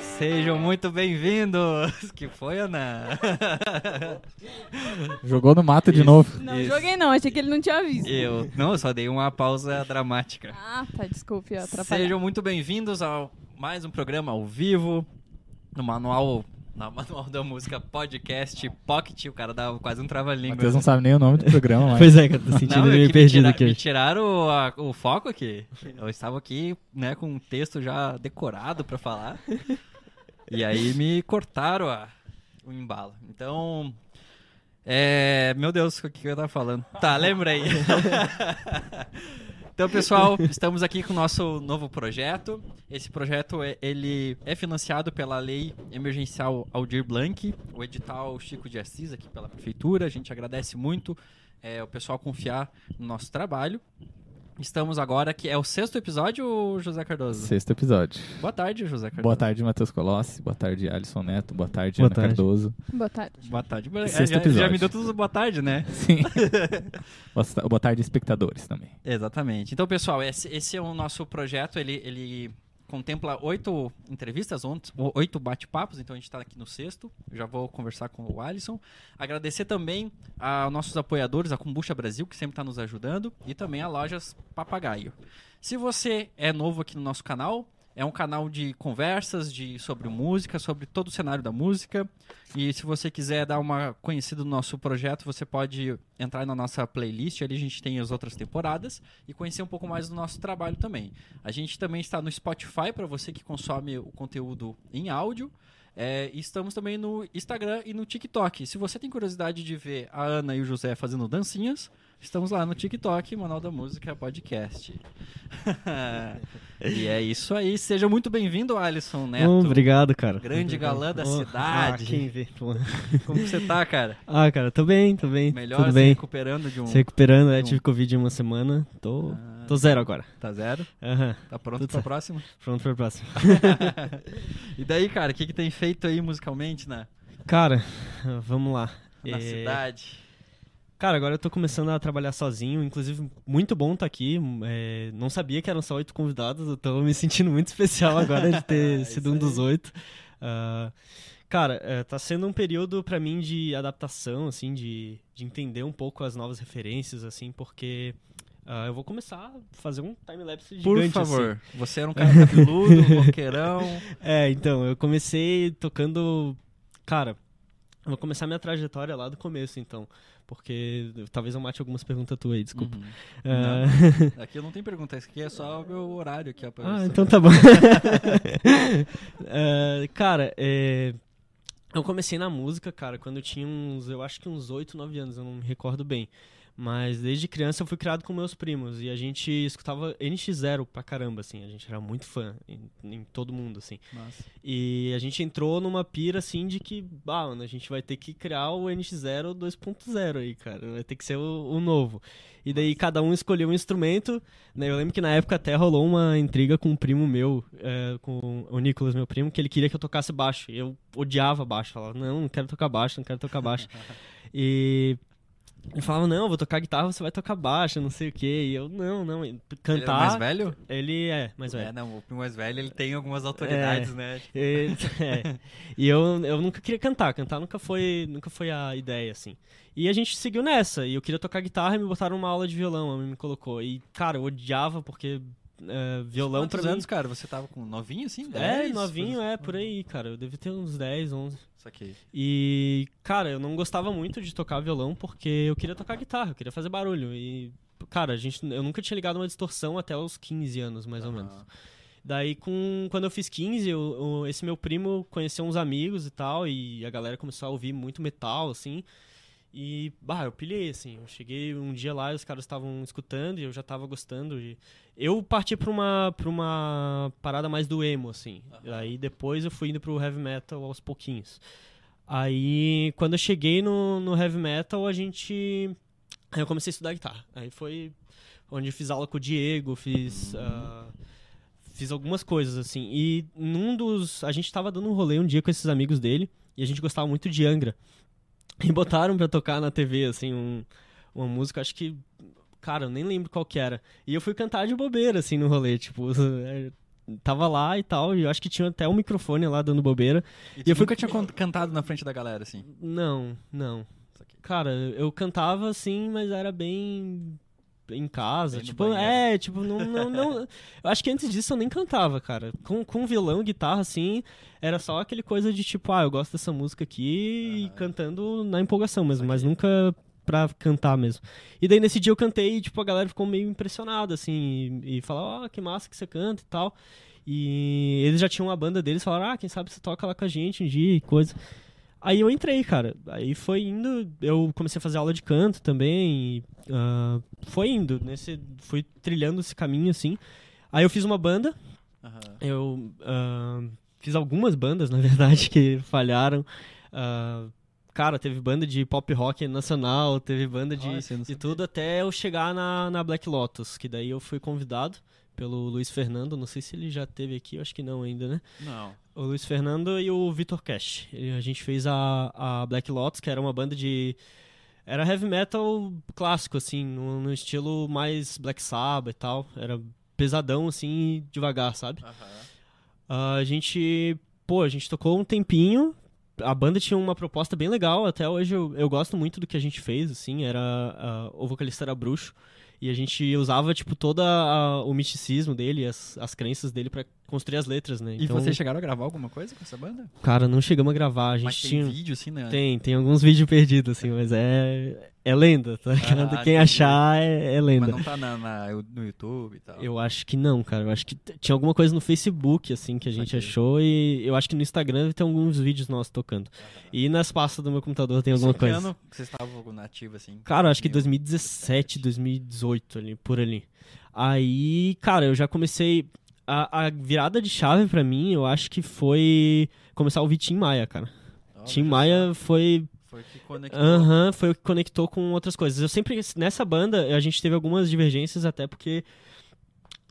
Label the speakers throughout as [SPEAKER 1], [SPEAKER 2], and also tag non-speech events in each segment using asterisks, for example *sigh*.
[SPEAKER 1] Sejam muito bem-vindos! Que foi, Ana?
[SPEAKER 2] Jogou no mato de novo.
[SPEAKER 3] Não
[SPEAKER 1] Isso.
[SPEAKER 3] joguei não, achei que ele não tinha visto.
[SPEAKER 1] Eu não, eu só dei uma pausa *laughs* dramática.
[SPEAKER 3] Ah, tá, desculpe, eu atrapalhei.
[SPEAKER 1] Sejam muito bem-vindos a mais um programa ao vivo no manual na Manual da Música Podcast Pocket. O cara dá quase um trava-língua.
[SPEAKER 2] Matheus não sabe nem o nome do programa, mas. *laughs*
[SPEAKER 4] Pois é, cara, tô sentindo
[SPEAKER 1] Não, é
[SPEAKER 4] meio perdido
[SPEAKER 1] me, tira-
[SPEAKER 4] aqui.
[SPEAKER 1] me tiraram a- o foco aqui. Eu estava aqui, né, com um texto já decorado pra falar. E aí me cortaram a- o embalo. Então, é, meu Deus, o que eu tava falando? Tá, lembra *laughs* aí. Então, pessoal, estamos aqui com o nosso novo projeto. Esse projeto é, ele é financiado pela Lei Emergencial Aldir Blanc, o edital Chico de Assis aqui pela prefeitura. A gente agradece muito é, o pessoal confiar no nosso trabalho. Estamos agora que é o sexto episódio, José Cardoso.
[SPEAKER 2] Sexto episódio.
[SPEAKER 1] Boa tarde, José Cardoso.
[SPEAKER 2] Boa tarde, Matheus Colossi. Boa tarde, Alisson Neto. Boa tarde,
[SPEAKER 4] Boa
[SPEAKER 2] Ana
[SPEAKER 4] tarde.
[SPEAKER 2] Cardoso.
[SPEAKER 3] Boa tarde.
[SPEAKER 1] Boa tarde. É,
[SPEAKER 2] Sexto
[SPEAKER 1] já, já
[SPEAKER 2] episódio.
[SPEAKER 1] me deu tudo boa tarde, né? *laughs*
[SPEAKER 2] Sim. *laughs* Boa- Boa tarde, espectadores também.
[SPEAKER 1] Exatamente. Então, pessoal, esse, esse é o nosso projeto. Ele, ele contempla oito entrevistas, oito bate-papos. Então, a gente está aqui no sexto. Eu já vou conversar com o Alisson. Agradecer também aos nossos apoiadores, a Combucha Brasil, que sempre está nos ajudando. E também a Lojas Papagaio. Se você é novo aqui no nosso canal, é um canal de conversas de, sobre música, sobre todo o cenário da música. E se você quiser dar uma conhecida no nosso projeto, você pode entrar na nossa playlist, ali a gente tem as outras temporadas e conhecer um pouco mais do nosso trabalho também. A gente também está no Spotify para você que consome o conteúdo em áudio. É, estamos também no Instagram e no TikTok. Se você tem curiosidade de ver a Ana e o José fazendo dancinhas, estamos lá no TikTok, Manual da Música Podcast. *laughs* e é isso aí. Seja muito bem-vindo, Alisson Neto.
[SPEAKER 4] Bom, obrigado, cara.
[SPEAKER 1] Grande galã da
[SPEAKER 4] Oh,
[SPEAKER 1] cidade.
[SPEAKER 4] Ah, quem vê. pô.
[SPEAKER 1] Como você tá, cara? *laughs*
[SPEAKER 4] Ah, cara, tô bem, tô bem.
[SPEAKER 1] Melhor
[SPEAKER 4] Tudo
[SPEAKER 1] se
[SPEAKER 4] bem.
[SPEAKER 1] recuperando de um.
[SPEAKER 4] Se recuperando, é,
[SPEAKER 1] um-
[SPEAKER 4] tive Covid em uma semana. Tô,
[SPEAKER 1] Ah,
[SPEAKER 4] tô zero agora.
[SPEAKER 1] Tá zero?
[SPEAKER 4] Aham,
[SPEAKER 1] Tá pronto
[SPEAKER 4] Tudo
[SPEAKER 1] pra próxima?
[SPEAKER 4] pronto pra próxima. *laughs*
[SPEAKER 1] e daí, cara, o que, que tem feito aí musicalmente na,
[SPEAKER 4] Cara, vamos lá.
[SPEAKER 1] na
[SPEAKER 4] É,
[SPEAKER 1] cidade?
[SPEAKER 4] Cara, agora eu tô começando a trabalhar sozinho, inclusive muito bom estar aqui. é, não sabia que eram só oito convidados, eu tô me sentindo muito especial agora de ter *laughs*
[SPEAKER 1] Isso
[SPEAKER 4] sido um dos oito. Ah, cara, é, tá sendo um período pra mim de adaptação, assim, de, de entender um pouco as novas referências, assim, porque ah, eu vou começar a fazer um time-lapse gigante,
[SPEAKER 1] Por
[SPEAKER 4] assim.
[SPEAKER 1] favor, você era um *laughs* cara cabeludo, roqueirão.
[SPEAKER 4] É, então, eu comecei tocando. Cara, vou começar minha trajetória lá do começo, então. Porque talvez eu mate algumas perguntas tuas aí, desculpa.
[SPEAKER 1] Uhum.
[SPEAKER 4] Ah,
[SPEAKER 1] Não, aqui eu não tenho pergunta, isso aqui é só o meu horário aqui.
[SPEAKER 4] ah, então tá bom. Ah, *laughs* cara, é, eu comecei na música, cara, quando eu tinha uns. Eu acho que uns 8, 9 anos, eu não me recordo bem. Mas desde criança eu fui criado com meus primos e a gente escutava NX0 pra caramba, assim. A gente era muito fã em, em todo mundo, assim.
[SPEAKER 1] Nossa.
[SPEAKER 4] E a gente entrou numa pira assim de que, bah, mano, a gente vai ter que criar o NX0 2.0 aí, cara. Vai ter que ser o, o novo. E daí cada um escolheu um instrumento. Né? Eu lembro que na época até rolou uma intriga com um primo meu, é, com o Nicolas, meu primo, que ele queria que eu tocasse baixo. E eu odiava baixo. Falava, não, não quero tocar baixo, não quero tocar baixo. *laughs* e. Ele falava, não, eu vou tocar guitarra, você vai tocar baixo, não sei o quê. E eu, não, não,
[SPEAKER 1] Ele é
[SPEAKER 4] cantar.
[SPEAKER 1] mais velho?
[SPEAKER 4] Ele é, mais velho.
[SPEAKER 1] É, não, o mais velho ele tem algumas autoridades, né?
[SPEAKER 4] E, *laughs* é. E eu, eu nunca queria cantar, cantar nunca foi, nunca foi a ideia, assim. E a gente seguiu nessa, e eu queria tocar guitarra e me botaram numa aula de violão, a mãe me colocou. E, cara, eu odiava porque é, violão
[SPEAKER 1] Quantos anos, cara? Você tava com novinho assim?
[SPEAKER 4] É,
[SPEAKER 1] 10?
[SPEAKER 4] novinho, é, por aí, cara. Eu devia ter uns 10, 11.
[SPEAKER 1] Isso aqui.
[SPEAKER 4] E, cara, eu não gostava muito de tocar violão porque eu queria tocar guitarra, eu queria fazer barulho. E, cara, a gente, eu nunca tinha ligado uma distorção até os 15 anos, mais ou menos. Daí, com, quando eu fiz 15, eu, eu- esse meu primo conheceu uns amigos e tal, e a galera começou a ouvir muito metal, assim. E, bah, eu pilhei, assim. Eu cheguei um dia lá e os caras estavam escutando e eu já tava gostando. E eu parti pra uma, pra uma parada mais do emo, assim. Aí depois eu fui indo pro heavy metal aos pouquinhos. Aí, quando eu cheguei no, no heavy metal, a gente. Aí eu comecei a estudar guitarra. Aí foi onde eu fiz aula com o Diego, fiz. ah, fiz algumas coisas, assim. E num dos. A gente tava dando um rolê um dia com esses amigos dele. E a gente gostava muito de Angra. E botaram pra tocar na TV, assim, um- uma música, acho que. Cara, eu nem lembro qual que era. E eu fui cantar de bobeira, assim, no rolê, tipo. *laughs* tava lá e tal, e eu acho que tinha até um microfone lá dando bobeira.
[SPEAKER 1] E,
[SPEAKER 4] E eu fui-
[SPEAKER 1] nunca tinha cantado na frente da galera, assim.
[SPEAKER 4] Não, não. Cara, eu cantava assim, mas era bem em casa, tipo,
[SPEAKER 1] banheiro.
[SPEAKER 4] é, tipo, não, não, não, *laughs* eu acho que antes disso eu nem cantava, cara, com, com violão, guitarra, assim, era só aquele coisa de tipo, ah, eu gosto dessa música aqui e cantando na empolgação mesmo, mas nunca pra cantar mesmo. E daí nesse dia eu cantei e, tipo, a galera ficou meio impressionada, assim, e, e falou, ó, que massa que você canta e tal, e eles já tinham uma banda deles, falaram, ah, quem sabe você toca lá com a gente um dia e coisa. Aí eu entrei, cara. Aí foi indo. Eu comecei a fazer aula de canto também. E, ah, foi indo. Nesse, fui trilhando esse caminho, assim. Aí eu fiz uma banda.
[SPEAKER 1] Aham.
[SPEAKER 4] Eu ah, fiz algumas bandas, na *laughs* verdade, que falharam. Ah, cara, teve banda de pop rock nacional, teve banda de,
[SPEAKER 1] não
[SPEAKER 4] de tudo até eu chegar na, na Black Lotus, que daí eu fui convidado pelo Luiz Fernando. Não sei se ele já teve aqui, eu acho que não ainda, né?
[SPEAKER 1] Não.
[SPEAKER 4] O Luiz Fernando e o Vitor Cash. A gente fez a, a Black Lotus, que era uma banda de. Era heavy metal clássico, assim, no, no estilo mais Black Sabbath e tal. Era pesadão, assim, devagar, sabe?
[SPEAKER 1] Aham.
[SPEAKER 4] Ah, a gente. Pô, a gente tocou um tempinho. A banda tinha uma proposta bem legal. Até hoje eu, eu gosto muito do que a gente fez, assim. Era. ah, o vocalista era bruxo. E a gente usava, tipo, todo o misticismo dele, as, as crenças dele pra construir as letras, né?
[SPEAKER 1] E vocês chegaram a gravar alguma coisa com essa banda?
[SPEAKER 4] Cara, não chegamos a gravar. A gente
[SPEAKER 1] Mas tem
[SPEAKER 4] tinha.
[SPEAKER 1] vídeo, assim, né?
[SPEAKER 4] Tem, tem alguns *laughs* vídeos perdidos, assim, mas é. É lenda, tá ligado?
[SPEAKER 1] Ah,
[SPEAKER 4] Quem achar é, é lenda.
[SPEAKER 1] Mas não tá na, na- no YouTube e tal.
[SPEAKER 4] Eu acho que não, cara. Eu acho que tinha alguma coisa no Facebook, assim, que a gente
[SPEAKER 1] Saquei.
[SPEAKER 4] achou. E eu acho que no Instagram ter alguns vídeos nossos tocando. E nas pastas do meu computador tem alguma
[SPEAKER 1] Isso, que
[SPEAKER 4] coisa.
[SPEAKER 1] ano que vocês estavam na ativa, assim?
[SPEAKER 4] Cara, acho que
[SPEAKER 1] 2000.
[SPEAKER 4] 2017, 2018, ali, por ali. Aí, cara, eu já comecei. A, a virada de chave pra mim, eu acho que foi começar a ouvir Tim Maia, cara.
[SPEAKER 1] Olha
[SPEAKER 4] Tim Maia foi
[SPEAKER 1] Foi que conectou.
[SPEAKER 4] Aham, foi o que conectou com outras coisas. Eu sempre, nessa banda, a gente teve algumas divergências, até porque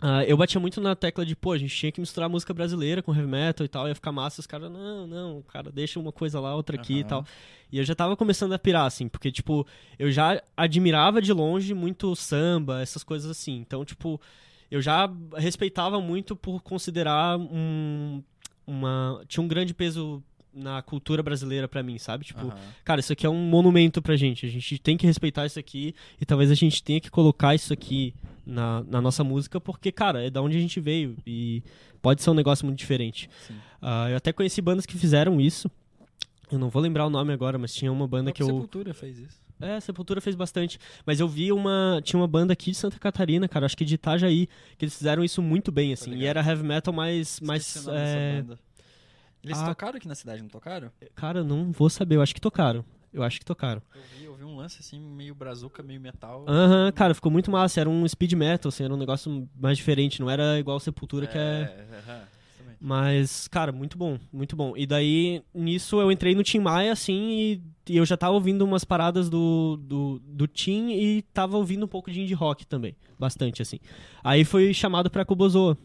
[SPEAKER 4] ah, eu batia muito na tecla de, pô, a gente tinha que misturar música brasileira com heavy metal e tal, ia ficar massa, e os caras, não, não, cara, deixa uma coisa lá, outra aqui e
[SPEAKER 1] Aham.
[SPEAKER 4] tal. E eu já tava começando a pirar, assim, porque, tipo, eu já admirava de longe muito samba, essas coisas assim. Então, tipo, eu já respeitava muito por considerar um. Uma. Tinha um grande peso na cultura brasileira pra mim, sabe? Tipo,
[SPEAKER 1] Aham.
[SPEAKER 4] cara, isso aqui é um monumento pra gente. A gente tem que respeitar isso aqui e talvez a gente tenha que colocar isso aqui na, na nossa música, porque, cara, é da onde a gente veio e pode ser um negócio muito diferente. Ah, eu até conheci bandas que fizeram isso. Eu não vou lembrar o nome agora, mas tinha uma banda que eu.
[SPEAKER 1] Sepultura fez isso.
[SPEAKER 4] É, a Sepultura fez bastante. Mas eu vi uma. Tinha uma banda aqui de Santa Catarina, cara, acho que de Itajaí, que eles fizeram isso muito bem, assim. E era heavy metal mais. mais é.
[SPEAKER 1] Eles
[SPEAKER 4] Ah.
[SPEAKER 1] tocaram aqui na cidade, não tocaram?
[SPEAKER 4] Cara, eu não vou saber, eu acho que tocaram. Eu acho que tocaram.
[SPEAKER 1] Eu vi, eu vi um lance assim, meio brazuca, meio metal.
[SPEAKER 4] Aham, cara, ficou muito massa. Era um speed metal, assim, era um negócio mais diferente. Não era igual Sepultura, que é.
[SPEAKER 1] exatamente.
[SPEAKER 4] Mas, cara, muito bom, muito bom. E daí, nisso, eu entrei no Tim Maia, assim, e, e eu já tava ouvindo umas paradas do, do, do Tim e tava ouvindo um pouco de indie rock também. Bastante, assim. Aí fui chamado pra Kubozoa.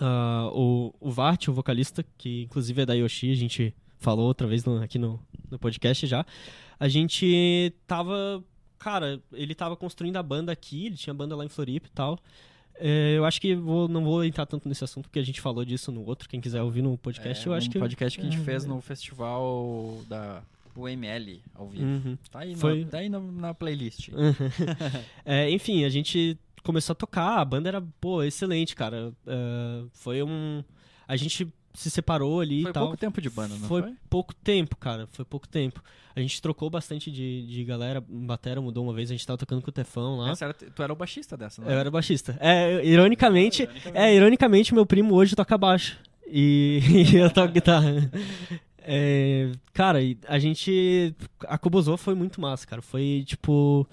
[SPEAKER 4] Ah, o, o Vart, o vocalista, que inclusive é da Yoshi, a gente falou outra vez no- aqui no, no podcast já. A gente tava. Cara, ele tava construindo a banda aqui, ele tinha banda lá em Floripa e tal. É, eu acho que vou, não vou entrar tanto nesse assunto, porque a gente falou disso no outro. Quem quiser ouvir no podcast,
[SPEAKER 1] É,
[SPEAKER 4] eu acho
[SPEAKER 1] um
[SPEAKER 4] que.
[SPEAKER 1] podcast que a gente
[SPEAKER 4] é,
[SPEAKER 1] fez no festival da UML ao vivo.
[SPEAKER 4] Uhum.
[SPEAKER 1] Tá aí,
[SPEAKER 4] Foi-
[SPEAKER 1] na, tá aí na, na playlist. *laughs*
[SPEAKER 4] É, enfim, a gente começou a tocar, a banda era, pô, excelente, cara. É, foi um. A gente se separou ali
[SPEAKER 1] Foi
[SPEAKER 4] e tal.
[SPEAKER 1] pouco tempo de banda, não
[SPEAKER 4] foi,
[SPEAKER 1] foi?
[SPEAKER 4] pouco tempo, cara. Foi pouco tempo. A gente trocou bastante de, de galera. Batera mudou uma vez, a gente tava tocando com o Tefão lá.
[SPEAKER 1] Era- tu era o baixista dessa, não
[SPEAKER 4] Eu era baixista. É, ironicamente, é, ironicamente, meu primo hoje toca baixo. E, *laughs* e eu toco guitarra. É, cara, a gente. A Kubozo foi muito massa, cara. Foi tipo.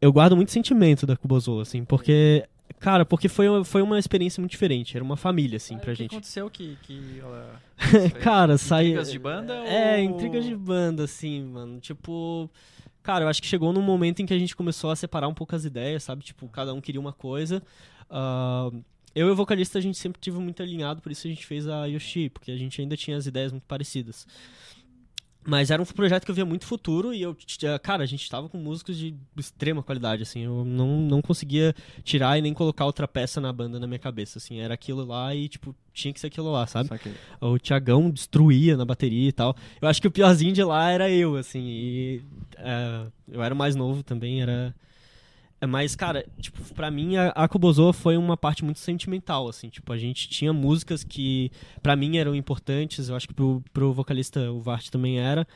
[SPEAKER 4] Eu guardo muito sentimento da Kubozo, assim, porque. Cara, porque foi, uma- foi uma experiência muito diferente. Era uma família, assim,
[SPEAKER 1] Ah,
[SPEAKER 4] pra
[SPEAKER 1] o que
[SPEAKER 4] gente.
[SPEAKER 1] aconteceu que, que ela... *laughs*
[SPEAKER 4] Cara, sai.
[SPEAKER 1] Intrigas de banda
[SPEAKER 4] É,
[SPEAKER 1] ou-
[SPEAKER 4] intrigas de banda, assim, mano. Tipo. Cara, eu acho que chegou num momento em que a gente começou a separar um pouco as ideias, sabe? Tipo, cada um queria uma coisa. Ah, eu e o vocalista, a gente sempre tive muito alinhado, por isso a gente fez a Yoshi, porque a gente ainda tinha as ideias muito parecidas. Mas era um projeto que eu via muito futuro e eu, t- cara, a gente tava com músicos de extrema qualidade, assim, eu não, não conseguia tirar e nem colocar outra peça na banda na minha cabeça, assim, era aquilo lá e, tipo, tinha que ser aquilo lá, sabe?
[SPEAKER 1] Só que-
[SPEAKER 4] O Tiagão destruía na bateria e tal. Eu acho que o piorzinho de lá era eu, assim, e é, eu era mais novo também, era... É, Mas, cara, tipo, pra mim a, a foi uma parte muito sentimental, assim, tipo, a gente tinha músicas que pra mim eram importantes, eu acho que pro, pro vocalista o Vart também era,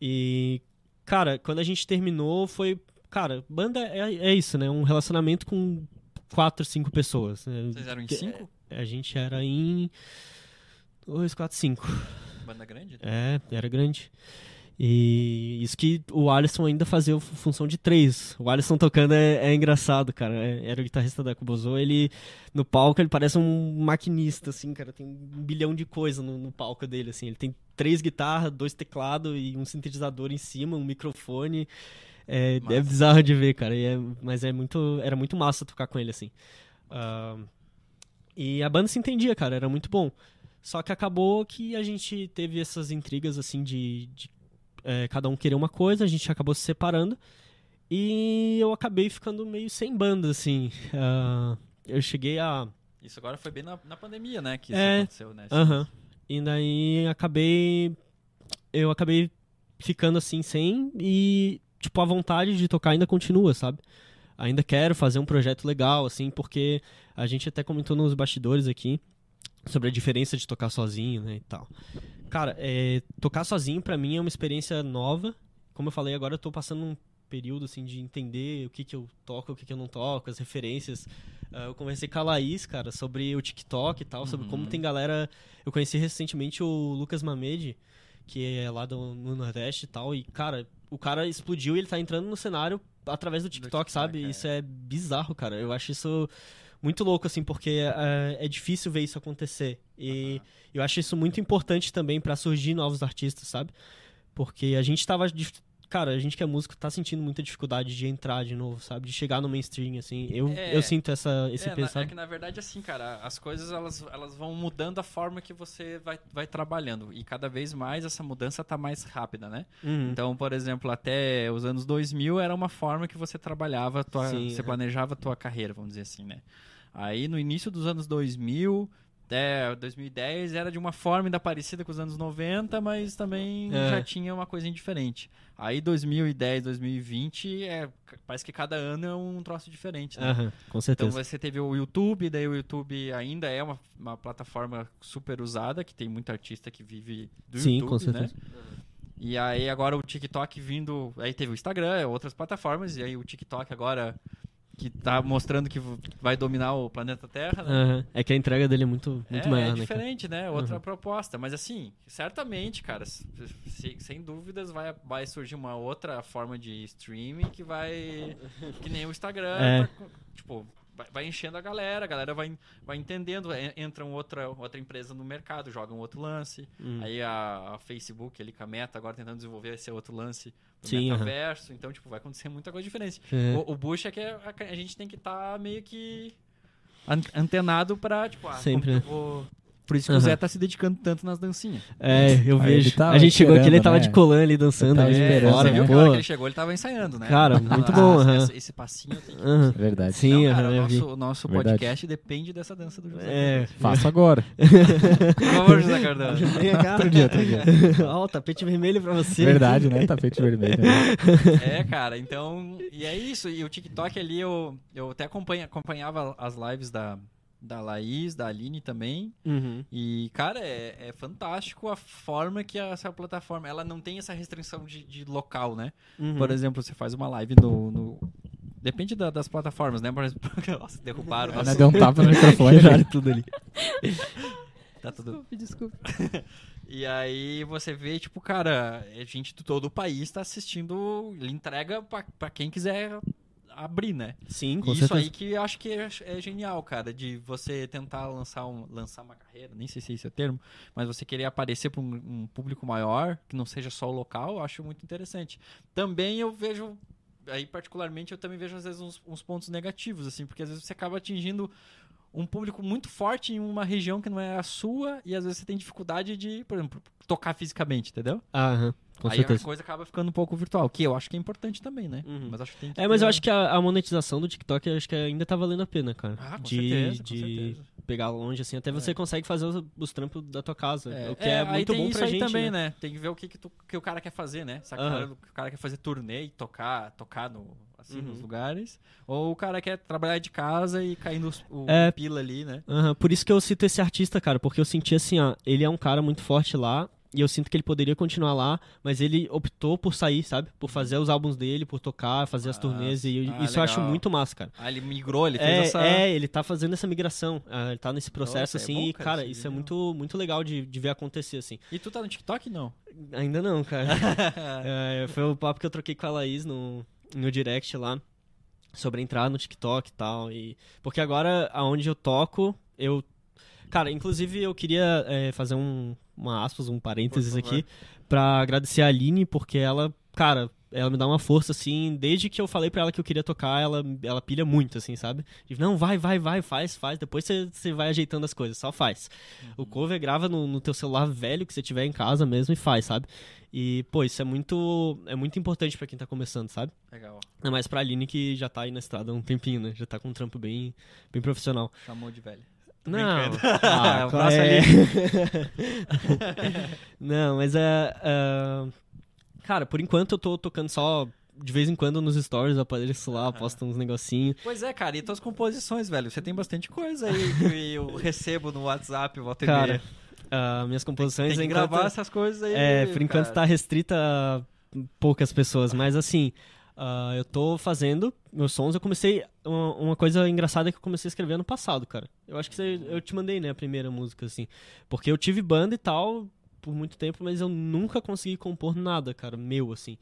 [SPEAKER 4] e, cara, quando a gente terminou foi, cara, banda é, é isso, né, um relacionamento com quatro, cinco pessoas, né?
[SPEAKER 1] Vocês eram em cinco?
[SPEAKER 4] A gente era em dois, quatro, cinco.
[SPEAKER 1] Banda grande?
[SPEAKER 4] É, era grande. E isso que o Alisson ainda fazia fu- função de três. O Alisson tocando é, é engraçado, cara. É- Era o guitarrista da Kubozo. Ele, no palco, ele parece um maquinista, assim, cara. Tem um bilhão de coisas no, no palco dele, assim. Ele tem três guitarras, dois teclados e um sintetizador em cima, um microfone. É, é bizarro de ver, cara. É- mas é muito, era muito massa tocar com ele, assim. Ah, e a banda se entendia, cara. Era muito bom. Só que acabou que a gente teve essas intrigas, assim, de, de, é, cada um querer uma coisa, a gente acabou se separando. E eu acabei ficando meio sem banda, assim. *laughs* Ah, eu cheguei a.
[SPEAKER 1] Isso agora foi bem na, na pandemia, né? Que
[SPEAKER 4] É.
[SPEAKER 1] isso aconteceu, né?
[SPEAKER 4] Aham. E daí acabei. Eu acabei ficando assim sem. E, tipo, a vontade de tocar ainda continua, sabe? Ainda quero fazer um projeto legal, assim, porque a gente até comentou nos bastidores aqui sobre a diferença de tocar sozinho, né, e tal. Cara, é, tocar sozinho pra mim é uma experiência nova. Como eu falei, agora eu tô passando um período, assim, de entender o que que eu toco, o que que eu não toco, as referências. Ah, eu conversei com a Laís, cara, sobre o TikTok e tal, sobre como
[SPEAKER 1] Uhum.
[SPEAKER 4] tem galera... Eu conheci recentemente o Lucas Mamede, que é lá do, no Nordeste e tal, e, cara, o cara explodiu e ele tá entrando no cenário através do TikTok,
[SPEAKER 1] TikTok,
[SPEAKER 4] sabe?
[SPEAKER 1] é.
[SPEAKER 4] Isso é bizarro, cara. Eu acho isso muito louco, assim, porque é, é difícil ver isso acontecer. E eu acho isso muito importante também pra surgir novos artistas, sabe? Porque a gente tava. Cara, a gente que é músico tá sentindo muita dificuldade de entrar de novo, sabe? De chegar no mainstream, assim. Eu,
[SPEAKER 1] É.
[SPEAKER 4] eu sinto essa, esse
[SPEAKER 1] é,
[SPEAKER 4] peso,
[SPEAKER 1] é que na verdade assim, cara, as coisas elas, elas vão mudando a forma que você vai, vai trabalhando e cada vez mais essa mudança tá mais rápida, né?
[SPEAKER 4] Uhum.
[SPEAKER 1] Então, por exemplo, até os anos 2000 era uma forma que você trabalhava, tua,
[SPEAKER 4] Sim,
[SPEAKER 1] você
[SPEAKER 4] é.
[SPEAKER 1] planejava a tua carreira, vamos dizer assim, né? Aí no início dos anos 2000 até 2010 era de uma forma ainda parecida com os anos 90, mas também
[SPEAKER 4] É.
[SPEAKER 1] já tinha uma coisinha diferente. Aí 2010, 2020, é, parece que cada ano é um troço diferente, né?
[SPEAKER 4] Aham, com
[SPEAKER 1] Então
[SPEAKER 4] certeza.
[SPEAKER 1] você teve o YouTube, daí o YouTube ainda é uma, uma plataforma super usada, que tem muito artista que vive do
[SPEAKER 4] Sim,
[SPEAKER 1] YouTube,
[SPEAKER 4] com certeza.
[SPEAKER 1] né? E aí agora o TikTok vindo, aí teve o Instagram, outras plataformas, e aí o TikTok agora que tá mostrando que vai dominar o planeta Terra, né?
[SPEAKER 4] Aham. É que a entrega dele é muito, muito
[SPEAKER 1] é,
[SPEAKER 4] maior,
[SPEAKER 1] é
[SPEAKER 4] né? cara?
[SPEAKER 1] diferente, né? Outra
[SPEAKER 4] Uhum.
[SPEAKER 1] proposta. Mas assim, certamente, cara, se- sem dúvidas vai, vai surgir uma outra forma de streaming que vai. Que nem o Instagram.
[SPEAKER 4] É.
[SPEAKER 1] tá tipo, vai, vai enchendo a galera, a galera vai, vai entendendo. en- Entra outra, outra empresa no mercado, joga um outro lance.
[SPEAKER 4] Hum.
[SPEAKER 1] Aí a, a Facebook, ele com a meta, agora tentando desenvolver esse outro lance do
[SPEAKER 4] Sim,
[SPEAKER 1] metaverso. Então, tipo, vai acontecer muita coisa diferente.
[SPEAKER 4] É.
[SPEAKER 1] O, o Bush é que a, a gente tem que estar meio que an- antenado pra, tipo, ah,
[SPEAKER 4] Sempre,
[SPEAKER 1] como
[SPEAKER 4] né?
[SPEAKER 1] que eu vou... Por isso que o
[SPEAKER 4] Aham.
[SPEAKER 1] Zé tá se dedicando tanto nas dancinhas.
[SPEAKER 4] É, eu
[SPEAKER 2] Aí
[SPEAKER 4] vejo.
[SPEAKER 2] tava
[SPEAKER 4] a gente chegou aqui, ele tava
[SPEAKER 2] né?
[SPEAKER 4] de colã ali dançando.
[SPEAKER 2] tava
[SPEAKER 4] ali
[SPEAKER 2] esperando,
[SPEAKER 4] fora,
[SPEAKER 1] Você viu
[SPEAKER 2] né?
[SPEAKER 1] que ele chegou, ele tava ensaiando, né?
[SPEAKER 4] Cara, muito
[SPEAKER 1] ah,
[SPEAKER 4] bom,
[SPEAKER 1] esse- esse, esse passinho tenho que...
[SPEAKER 4] Aham.
[SPEAKER 2] Verdade.
[SPEAKER 4] Sim,
[SPEAKER 1] Não, cara, o nosso, o nosso
[SPEAKER 2] Verdade.
[SPEAKER 1] podcast depende dessa dança do José.
[SPEAKER 4] É.
[SPEAKER 2] Faço agora. *laughs*
[SPEAKER 1] Por favor, José *laughs*
[SPEAKER 4] cá.
[SPEAKER 2] Outro dia, outro dia. *laughs*
[SPEAKER 4] Ó, o tapete vermelho pra você.
[SPEAKER 2] Verdade, né? Tapete vermelho. né?
[SPEAKER 1] É, cara, então. E é isso. E o TikTok ali, eu, eu até acompanha, acompanhava as lives da, da Laís, da Aline também.
[SPEAKER 4] Uhum.
[SPEAKER 1] E, cara, é, é fantástico a forma que essa plataforma. Ela não tem essa restrição de, de local, né?
[SPEAKER 4] Uhum.
[SPEAKER 1] Por exemplo, você faz uma live no. no- Depende da- das plataformas, né? Por exemplo, *laughs* nossa, derrubaram. Nossa,
[SPEAKER 2] deu um tapa no *laughs* microfone.
[SPEAKER 4] Quebraram
[SPEAKER 2] né?
[SPEAKER 4] tudo ali. *laughs*
[SPEAKER 1] tá tudo
[SPEAKER 3] Desculpe, desculpe.
[SPEAKER 1] E aí você vê, tipo, cara, é gente de todo o país tá assistindo, ele entrega pra, pra quem quiser abrir, né?
[SPEAKER 4] Sim,
[SPEAKER 1] E
[SPEAKER 4] com
[SPEAKER 1] isso
[SPEAKER 4] certeza.
[SPEAKER 1] aí que eu acho que é, é genial, cara, de você tentar lançar, um, lançar uma carreira, nem sei se esse é o termo, mas você querer aparecer para um, um público maior, que não seja só o local, eu acho muito interessante. Também eu vejo, aí particularmente, eu também vejo às vezes uns, uns pontos negativos, assim, porque às vezes você acaba atingindo um público muito forte em uma região que não é a sua, e às vezes você tem dificuldade de, por exemplo, tocar fisicamente, entendeu?
[SPEAKER 4] Aham. Com
[SPEAKER 1] aí
[SPEAKER 4] certeza.
[SPEAKER 1] a coisa acaba ficando um pouco virtual, que eu acho que é importante também, né?
[SPEAKER 4] Uhum.
[SPEAKER 1] Mas acho que tem que
[SPEAKER 4] É, mas eu
[SPEAKER 1] ter-
[SPEAKER 4] acho que a, a monetização do TikTok acho que ainda tá valendo a pena, cara.
[SPEAKER 1] Ah, com
[SPEAKER 4] de
[SPEAKER 1] certeza, com
[SPEAKER 4] de
[SPEAKER 1] certeza.
[SPEAKER 4] pegar longe, assim. Até você
[SPEAKER 1] É.
[SPEAKER 4] consegue fazer os, os trampos da tua casa.
[SPEAKER 1] É,
[SPEAKER 4] o que é,
[SPEAKER 1] aí
[SPEAKER 4] muito
[SPEAKER 1] tem
[SPEAKER 4] bom
[SPEAKER 1] isso
[SPEAKER 4] pra
[SPEAKER 1] aí
[SPEAKER 4] gente,
[SPEAKER 1] também,
[SPEAKER 4] né?
[SPEAKER 1] né? Tem que ver o que, que, tu- que o cara quer fazer, né? Se cara, o cara quer fazer turnê e tocar, tocar no, assim,
[SPEAKER 4] Uhum.
[SPEAKER 1] nos lugares. Ou o cara quer trabalhar de casa e cair no o
[SPEAKER 4] É.
[SPEAKER 1] pila ali, né?
[SPEAKER 4] Aham, Por isso que eu cito esse artista, cara, porque eu senti assim, ó, ele é um cara muito forte lá, e eu sinto que ele poderia continuar lá, mas ele optou por sair, sabe? Por fazer os álbuns dele, por tocar, fazer as
[SPEAKER 1] Ah,
[SPEAKER 4] turnês, e
[SPEAKER 1] ah,
[SPEAKER 4] isso eu acho
[SPEAKER 1] legal.
[SPEAKER 4] muito massa, cara.
[SPEAKER 1] Ah, ele migrou, ele fez
[SPEAKER 4] É,
[SPEAKER 1] essa...
[SPEAKER 4] é, ele tá fazendo essa migração, ah, ele tá nesse processo,
[SPEAKER 1] Nossa, é
[SPEAKER 4] assim,
[SPEAKER 1] bom,
[SPEAKER 4] e,
[SPEAKER 1] cara,
[SPEAKER 4] isso é
[SPEAKER 1] vídeo.
[SPEAKER 4] muito, muito legal de, de ver acontecer, assim.
[SPEAKER 1] E tu tá no TikTok, não?
[SPEAKER 4] Ainda não, cara. *laughs* É, foi o papo que eu troquei com a Laís no, no direct lá, sobre entrar no TikTok e tal. E, porque agora, aonde eu toco, eu. Cara, inclusive eu queria é, fazer um, uma aspas, um parênteses aqui, pra agradecer a Aline, porque ela, cara, ela me dá uma força, assim, desde que eu falei pra ela que eu queria tocar, ela, ela pilha muito, assim, sabe? De, não, vai, vai, vai, faz, faz, depois você vai ajeitando as coisas, só faz. O cover grava no, no teu celular velho que você tiver em casa mesmo e faz, sabe? E, pô, isso é muito, é muito importante pra quem tá começando, sabe?
[SPEAKER 1] Legal,
[SPEAKER 4] Ainda mais pra Aline que já tá aí na estrada há um tempinho, né? Já tá com um trampo bem, bem profissional.
[SPEAKER 1] chamou de velho. Tô
[SPEAKER 4] Não, *laughs* ah, qual
[SPEAKER 1] abraço,
[SPEAKER 4] é? *laughs* Não, mas é. é, Cara, por enquanto eu tô tocando só. De vez em quando nos stories eu apareço lá, posto uns negocinhos.
[SPEAKER 1] Pois é, cara, e tuas composições, velho? Você tem bastante coisa aí que eu recebo no WhatsApp, volta e
[SPEAKER 4] Cara,
[SPEAKER 1] meia.
[SPEAKER 4] ah, minhas composições
[SPEAKER 1] Tem que
[SPEAKER 4] enquanto-
[SPEAKER 1] gravar essas coisas aí.
[SPEAKER 4] É, por enquanto
[SPEAKER 1] cara.
[SPEAKER 4] tá restrita a poucas pessoas, mas assim, ah, eu tô fazendo meus sons. Eu comecei. Uma, uma coisa engraçada que eu comecei a escrever ano passado, cara. Eu acho que você- eu te mandei, né, a primeira música, assim. Porque eu tive banda e tal por muito tempo, mas eu nunca consegui compor nada, cara, meu, assim.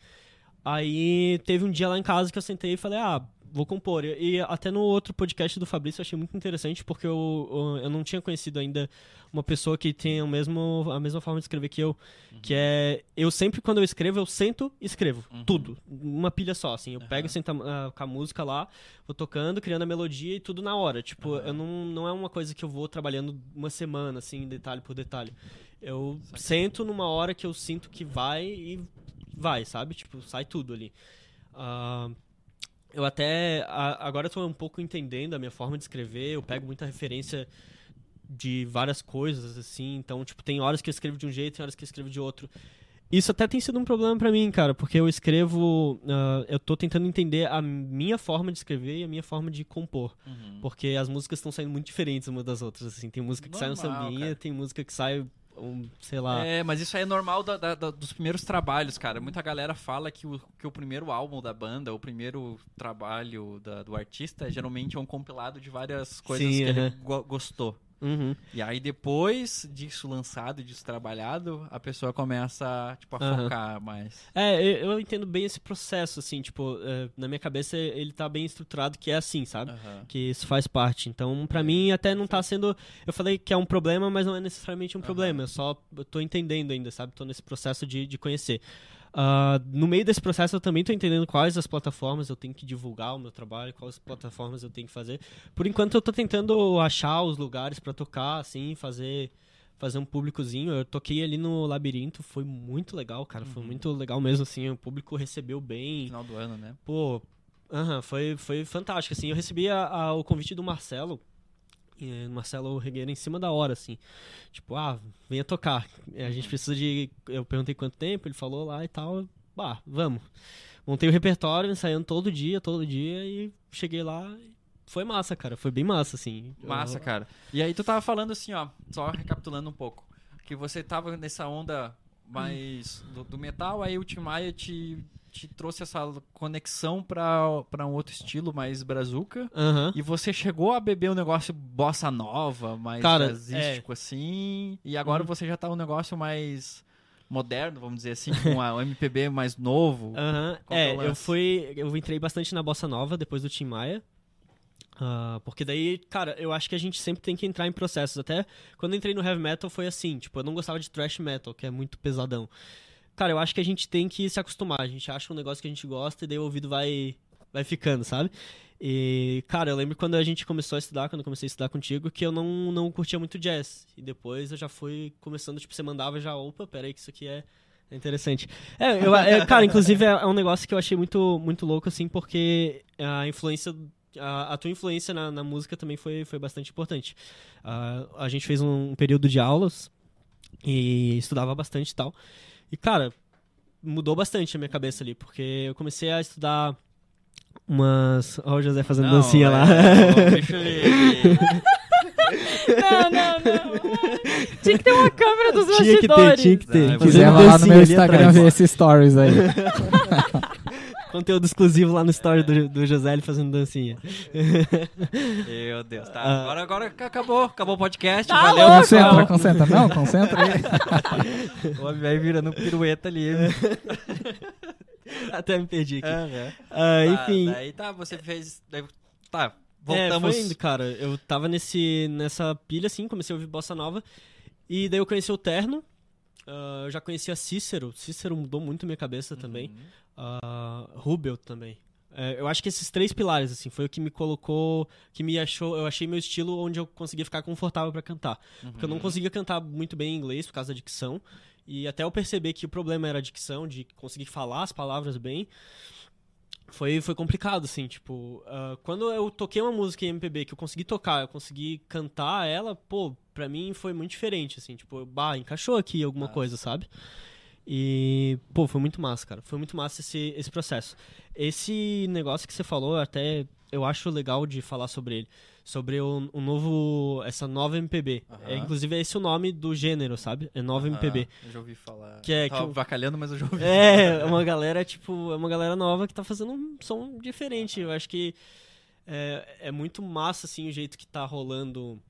[SPEAKER 4] Aí teve um dia lá em casa que eu sentei e falei, ah, vou compor. E, até no outro podcast do Fabrício eu achei muito interessante, porque eu, eu, não tinha conhecido ainda uma pessoa que tem o mesmo, a mesma forma de escrever que eu. Que é. Eu sempre, quando eu escrevo, eu sento e escrevo.
[SPEAKER 1] Uhum.
[SPEAKER 4] Tudo. Uma pilha só, assim. Eu
[SPEAKER 1] Aham.
[SPEAKER 4] pego e sento a- a- com a música lá, vou tocando, criando a melodia e tudo na hora. Tipo, eu não, não é uma coisa que eu vou trabalhando uma semana, assim, detalhe por detalhe. Eu
[SPEAKER 1] Saquei.
[SPEAKER 4] sento numa hora que eu sinto que vai e vai, sabe? Tipo, sai tudo ali. Ah, eu até. a- agora tô um pouco entendendo a minha forma de escrever, eu pego muita referência de várias coisas, assim. Então, tipo, tem horas que eu escrevo de um jeito, tem horas que eu escrevo de outro. Isso até tem sido um problema pra mim, cara, porque eu escrevo. ah, eu tô tentando entender a minha forma de escrever e a minha forma de compor.
[SPEAKER 1] Uhum.
[SPEAKER 4] Porque as músicas estão saindo muito diferentes umas das outras, assim. Tem música que sai um
[SPEAKER 1] Normal,
[SPEAKER 4] sambinha,
[SPEAKER 1] cara.
[SPEAKER 4] tem música que sai um, sei lá.
[SPEAKER 1] É, mas isso aí é normal da- da- da- dos primeiros trabalhos, cara. Muita galera fala que o, que o primeiro álbum da banda, o primeiro trabalho do artista, geralmente é um compilado de várias coisas
[SPEAKER 4] Sim,
[SPEAKER 1] que ele
[SPEAKER 4] aham.
[SPEAKER 1] go- gostou.
[SPEAKER 4] Uhum.
[SPEAKER 1] E aí depois disso lançado, disso trabalhado, a pessoa começa tipo, a
[SPEAKER 4] Aham.
[SPEAKER 1] focar mais.
[SPEAKER 4] É, eu, entendo bem esse processo, assim, tipo, é, na minha cabeça ele tá bem estruturado que é assim, sabe?
[SPEAKER 1] Aham.
[SPEAKER 4] Que isso faz parte. Então, pra mim, até não tá sendo. Eu falei que é um problema, mas não é necessariamente um problema. Eu só eu tô entendendo ainda, sabe? Tô nesse processo de, de conhecer. Ah, no meio desse processo, eu também tô entendendo quais as plataformas eu tenho que divulgar o meu trabalho, quais plataformas eu tenho que fazer. Por enquanto, eu tô tentando achar os lugares pra tocar, assim, fazer. Fazer um públicozinho. Eu toquei ali no Labirinto, foi muito legal, cara. Foi
[SPEAKER 1] Uhum.
[SPEAKER 4] muito legal mesmo, assim. O público recebeu bem.
[SPEAKER 1] Final do ano, né?
[SPEAKER 4] Pô, aham, foi, foi fantástico, assim. Eu recebi a- a- o convite do Marcelo, Marcelo Regueira, em cima da hora, assim. Tipo, ah, venha tocar. A gente precisa de... Eu perguntei quanto tempo, ele falou lá e tal. Bah, vamos. Montei o repertório, ensaiando todo dia, todo dia, e cheguei lá foi massa, cara. Foi bem massa, assim.
[SPEAKER 1] Massa,
[SPEAKER 4] Eu-
[SPEAKER 1] cara. E aí tu tava falando assim, ó, só recapitulando um pouco, que você tava nessa onda mais do, do metal, aí o Tim Maia te, te trouxe essa conexão pra, pra um outro estilo mais brazuca.
[SPEAKER 4] Aham.
[SPEAKER 1] E você chegou a beber um negócio bossa nova, mais
[SPEAKER 4] Cara,
[SPEAKER 1] jazzístico assim, e agora
[SPEAKER 4] Uhum.
[SPEAKER 1] você já tá um negócio mais moderno, vamos dizer assim, com a- *laughs* MPB mais novo. Que é
[SPEAKER 4] É, eu fui. Eu entrei bastante na Bossa Nova depois do Tim Maia. Ah, porque daí, cara, eu acho que a gente sempre tem que entrar em processos. Até quando eu entrei no heavy metal foi assim, tipo, eu não gostava de thrash metal, que é muito pesadão. Cara, eu acho que a gente tem que se acostumar. A gente acha um negócio que a gente gosta e daí o ouvido vai, vai ficando, sabe? E, cara, eu lembro quando a gente começou a estudar, quando eu comecei a estudar contigo, que eu não, não curtia muito jazz. E depois eu já fui começando, tipo, você mandava já, opa, peraí que isso aqui é, É interessante. É, eu, é, *laughs* cara, inclusive é, um negócio que eu achei muito, muito louco, assim, porque a influência. A, a tua influência na, na música também foi, foi bastante importante. Ah, a gente fez um, um período de aulas e estudava bastante e tal. E, cara, mudou bastante a minha cabeça ali, porque eu comecei a estudar umas. Olha o José fazendo dancinha lá.
[SPEAKER 1] é, *laughs* deixa ele-
[SPEAKER 3] Não, não, não. Tinha que ter uma câmera dos
[SPEAKER 4] Tinha que ter,
[SPEAKER 3] bastidores.
[SPEAKER 4] tinha que ter.
[SPEAKER 1] Ai,
[SPEAKER 2] Se quiser,
[SPEAKER 4] Fazendo
[SPEAKER 2] vai lá no meu Instagram ver esses stories aí. *laughs*
[SPEAKER 4] Conteúdo exclusivo lá no story do, do José ele fazendo dancinha.
[SPEAKER 1] Meu Deus, tá.
[SPEAKER 4] Ah.
[SPEAKER 1] Agora, agora acabou. Acabou o podcast.
[SPEAKER 3] Tá
[SPEAKER 1] valeu,
[SPEAKER 3] louco.
[SPEAKER 2] Concentra, concentra. Não, concentra aí. *laughs*
[SPEAKER 1] O homem vai virando pirueta ali. *laughs*
[SPEAKER 4] Até me perdi aqui.
[SPEAKER 1] Aham.
[SPEAKER 4] Ah,
[SPEAKER 1] Tá,
[SPEAKER 4] enfim.
[SPEAKER 1] Daí tá, você fez. daí- Tá,
[SPEAKER 4] É,
[SPEAKER 1] voltamos.
[SPEAKER 4] foi indo, cara. Eu tava nesse, nessa pilha, assim, comecei a ouvir bossa nova. E daí eu conheci o Terno. ah, eu já conhecia Cícero. Cícero mudou muito minha cabeça também.
[SPEAKER 1] Uhum.
[SPEAKER 4] Ah, Rubel também. É, eu acho que esses três pilares, assim, foi o que me colocou, que me achou, eu achei meu estilo onde eu conseguia ficar confortável pra cantar. Porque eu
[SPEAKER 1] Uhum.
[SPEAKER 4] não conseguia cantar muito bem em inglês por causa da dicção. E até eu perceber que o problema era a dicção, de conseguir falar as palavras bem, foi, foi complicado, assim, tipo... ah, quando eu toquei uma música em MPB que eu consegui tocar, eu consegui cantar ela, pô, pra mim foi muito diferente, assim, tipo, bah, encaixou aqui alguma coisa, sabe? E, pô, foi muito massa, cara. Foi muito massa esse, esse processo. Esse negócio que você falou, até eu acho legal de falar sobre ele. Sobre o, o novo. Essa nova MPB. É, inclusive, é esse o nome do gênero, sabe? É nova MPB.
[SPEAKER 1] Eu já ouvi falar.
[SPEAKER 4] Que é
[SPEAKER 1] Tava
[SPEAKER 4] que eu-
[SPEAKER 1] vacalhando, mas eu já ouvi.
[SPEAKER 4] É, é uma galera, tipo, é uma galera nova que tá fazendo um som diferente. Eu acho que é, é muito massa, assim, o jeito que tá rolando.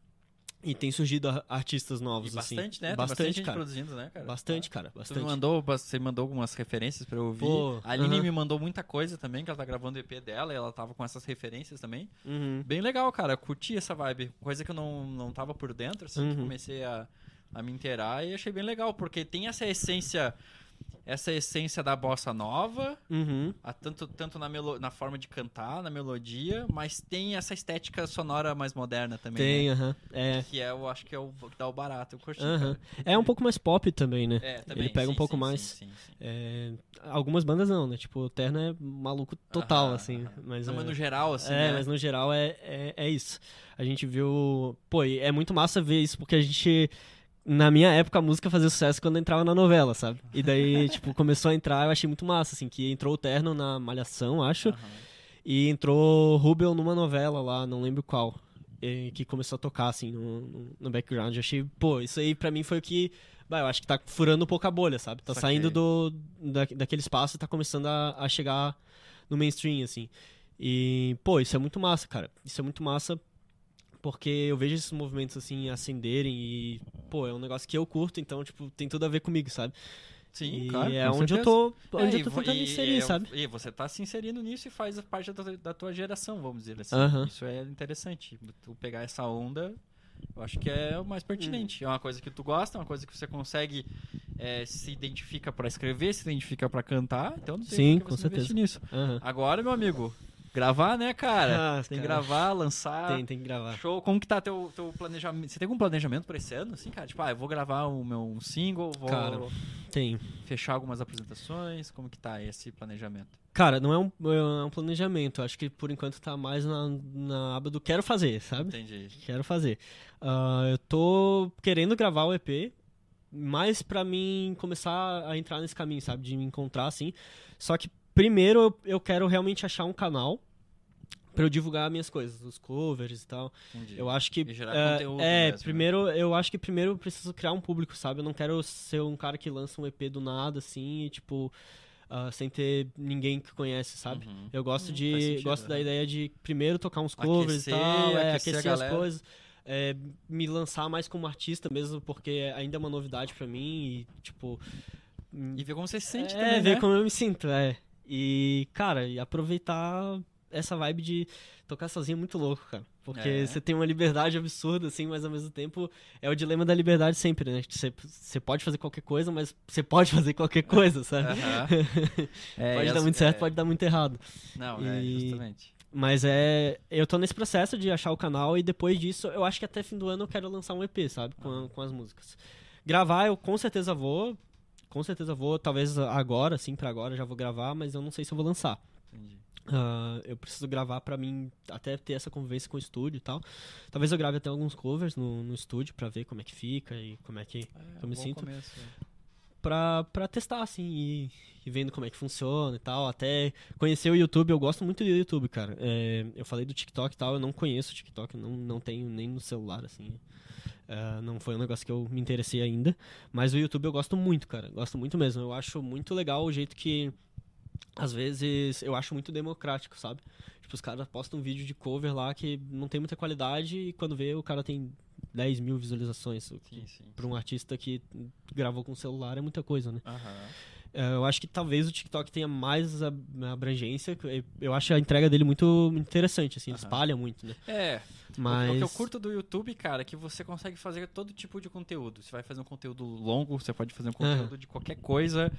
[SPEAKER 4] E tem surgido artistas
[SPEAKER 1] E
[SPEAKER 4] novos, assim.
[SPEAKER 1] bastante, né? Tem
[SPEAKER 4] Bastante,
[SPEAKER 1] gente
[SPEAKER 4] cara.
[SPEAKER 1] produzindo, né, cara?
[SPEAKER 4] Bastante, cara.
[SPEAKER 1] Tu me
[SPEAKER 4] Bastante.
[SPEAKER 1] mandou, você mandou algumas referências pra eu ouvir.
[SPEAKER 4] Pô,
[SPEAKER 1] a Aline
[SPEAKER 4] aham.
[SPEAKER 1] me mandou muita coisa também, que ela tá gravando o EP dela e ela tava com essas referências também.
[SPEAKER 4] Uhum.
[SPEAKER 1] Bem legal, cara. Curti essa vibe. Coisa que eu não, não tava por dentro, assim, que
[SPEAKER 4] Uhum.
[SPEAKER 1] comecei a, a me inteirar e achei bem legal, porque tem essa essência. Essa essência da bossa nova,
[SPEAKER 4] Uhum.
[SPEAKER 1] a tanto, tanto na, melo, na forma de cantar, na melodia, mas tem essa estética sonora mais moderna também.
[SPEAKER 4] Tem,
[SPEAKER 1] né?
[SPEAKER 4] aham. É.
[SPEAKER 1] Que é, eu acho que é o que dá o barato. Eu curti.
[SPEAKER 4] Aham.
[SPEAKER 1] cara.
[SPEAKER 4] É um pouco mais pop também, né?
[SPEAKER 1] É, também,
[SPEAKER 4] Ele pega um
[SPEAKER 1] sim,
[SPEAKER 4] pouco
[SPEAKER 1] sim,
[SPEAKER 4] mais.
[SPEAKER 1] sim.
[SPEAKER 4] É, algumas bandas não, né? Tipo, o Terno é maluco total,
[SPEAKER 1] Aham,
[SPEAKER 4] assim.
[SPEAKER 1] aham.
[SPEAKER 4] Mas,
[SPEAKER 1] Não,
[SPEAKER 4] é,
[SPEAKER 1] mas no geral, assim.
[SPEAKER 4] é,
[SPEAKER 1] né?
[SPEAKER 4] mas no geral é, é, é isso. A gente viu. Pô, é muito massa ver isso, porque a gente. Na minha época, a música fazia sucesso quando entrava na novela, sabe? E daí, *laughs* tipo, começou a entrar, eu achei muito massa, assim, que entrou o Terno na Malhação, acho,
[SPEAKER 1] Aham.
[SPEAKER 4] e entrou Rubel numa novela lá, não lembro qual, e que começou a tocar, assim, no, no, no background. Eu achei, pô, isso aí pra mim foi o que. Bah, eu acho que tá furando um pouco a bolha, sabe? Tá
[SPEAKER 1] Saquei.
[SPEAKER 4] saindo do, da, daquele espaço e tá começando a, a chegar no mainstream, assim. E, pô, isso é muito massa, cara. Isso é muito massa porque eu vejo esses movimentos, assim, acenderem e, pô, é um negócio que eu curto, então, tipo, tem tudo a ver comigo, sabe?
[SPEAKER 1] Sim,
[SPEAKER 4] e
[SPEAKER 1] claro.
[SPEAKER 4] é onde eu
[SPEAKER 2] certeza.
[SPEAKER 4] tô,
[SPEAKER 1] É,
[SPEAKER 4] onde
[SPEAKER 1] e
[SPEAKER 4] eu tô tentando
[SPEAKER 1] e-
[SPEAKER 4] inserir,
[SPEAKER 1] e-
[SPEAKER 4] sabe?
[SPEAKER 1] E você tá se inserindo nisso e faz parte da, tua- da tua geração, vamos dizer assim. Isso é interessante. Tu pegar essa onda, eu acho que é o mais pertinente. É uma coisa que tu gosta, é uma coisa que você consegue é, se identifica pra escrever, se identifica pra cantar. Então não tem
[SPEAKER 4] Sim, com
[SPEAKER 1] investir nisso.
[SPEAKER 4] Aham.
[SPEAKER 1] Agora, meu amigo, gravar, né, cara?
[SPEAKER 4] Ah,
[SPEAKER 1] tem que gravar, lançar.
[SPEAKER 4] Tem, tem que gravar.
[SPEAKER 1] Show, como que tá teu, teu planejamento? Você tem algum planejamento pra esse ano, assim, cara? Tipo, ah, eu vou gravar o meu um single, vou
[SPEAKER 4] Cara. Tem.
[SPEAKER 1] fechar algumas apresentações, como que tá esse planejamento?
[SPEAKER 4] Cara, não é um, é um planejamento. Acho que por enquanto tá mais na, na aba do quero fazer, sabe?
[SPEAKER 1] Entendi.
[SPEAKER 4] Quero fazer. Ah, eu tô querendo gravar o EP, mais pra mim começar a entrar nesse caminho, sabe? De me encontrar assim. Só que primeiro eu, quero realmente achar um canal pra eu divulgar minhas coisas, os covers e tal.
[SPEAKER 1] Entendi.
[SPEAKER 4] Eu acho que
[SPEAKER 1] gerar
[SPEAKER 4] é,
[SPEAKER 1] conteúdo
[SPEAKER 4] é,
[SPEAKER 1] mesmo, né?
[SPEAKER 4] primeiro eu acho que primeiro eu preciso criar um público, sabe? Eu não quero ser um cara que lança um EP do nada assim, e, tipo, ah, sem ter ninguém que conhece, sabe?
[SPEAKER 1] Uhum.
[SPEAKER 4] Eu gosto
[SPEAKER 1] Hum,
[SPEAKER 4] de
[SPEAKER 1] sentido,
[SPEAKER 4] gosto da
[SPEAKER 1] né?
[SPEAKER 4] ideia de primeiro tocar uns covers
[SPEAKER 1] Aquecer,
[SPEAKER 4] e tal, é,
[SPEAKER 1] aquecer
[SPEAKER 4] as coisas, é, me lançar mais como artista mesmo, porque ainda é uma novidade pra mim e tipo
[SPEAKER 1] E ver como você se sente
[SPEAKER 4] é,
[SPEAKER 1] também,
[SPEAKER 4] ver
[SPEAKER 1] né?
[SPEAKER 4] como eu me sinto, é. E cara, e aproveitar essa vibe de tocar sozinho é muito louco, cara. Porque
[SPEAKER 1] É.
[SPEAKER 4] você tem uma liberdade absurda, assim, mas ao mesmo tempo é o dilema da liberdade sempre, né? Você, você pode fazer qualquer coisa, mas você pode *laughs* fazer qualquer coisa, sabe? *laughs*
[SPEAKER 1] É,
[SPEAKER 4] pode dar muito certo,
[SPEAKER 1] é,
[SPEAKER 4] pode dar muito errado.
[SPEAKER 1] Não, é,
[SPEAKER 4] E-
[SPEAKER 1] justamente.
[SPEAKER 4] Mas é. Eu tô nesse processo de achar o canal e depois disso, eu acho que até fim do ano eu quero lançar um EP, sabe? Com, com as músicas. Gravar, eu com certeza vou. Com certeza vou, talvez agora, assim, pra agora, já vou gravar, mas eu não sei se eu vou lançar.
[SPEAKER 1] Entendi.
[SPEAKER 4] Ah, eu preciso gravar pra mim até ter essa convivência com o estúdio e tal. Talvez eu grave até alguns covers no, no estúdio pra ver como é que fica e como é que
[SPEAKER 1] É,
[SPEAKER 4] eu me sinto.
[SPEAKER 1] começo, é.
[SPEAKER 4] pra, pra testar, assim, e, e vendo como é que funciona e tal. Até conhecer o YouTube, eu gosto muito do YouTube, cara. É, eu falei do TikTok e tal, eu não conheço o TikTok, não, não tenho nem no celular, assim. É, não foi um negócio que eu me interessei ainda. Mas o YouTube eu gosto muito, cara. Gosto muito mesmo. Eu acho muito legal o jeito que, às vezes, eu acho muito democrático, sabe? Tipo, os caras postam um vídeo de cover lá que não tem muita qualidade e quando vê o cara tem 10 mil visualizações. Que
[SPEAKER 1] Sim, sim.
[SPEAKER 4] pra um artista que gravou com celular é muita coisa, né?
[SPEAKER 1] Aham.
[SPEAKER 4] É, Eu acho que talvez o TikTok tenha mais ab- abrangência. Eu- Eu acho a entrega dele muito interessante, assim, ele
[SPEAKER 1] Aham.
[SPEAKER 4] espalha muito, né?
[SPEAKER 1] É,
[SPEAKER 4] Mas.
[SPEAKER 1] O que eu curto do YouTube, cara, é que você consegue fazer todo tipo de conteúdo. Você vai fazer um conteúdo longo, você pode fazer um conteúdo de qualquer coisa,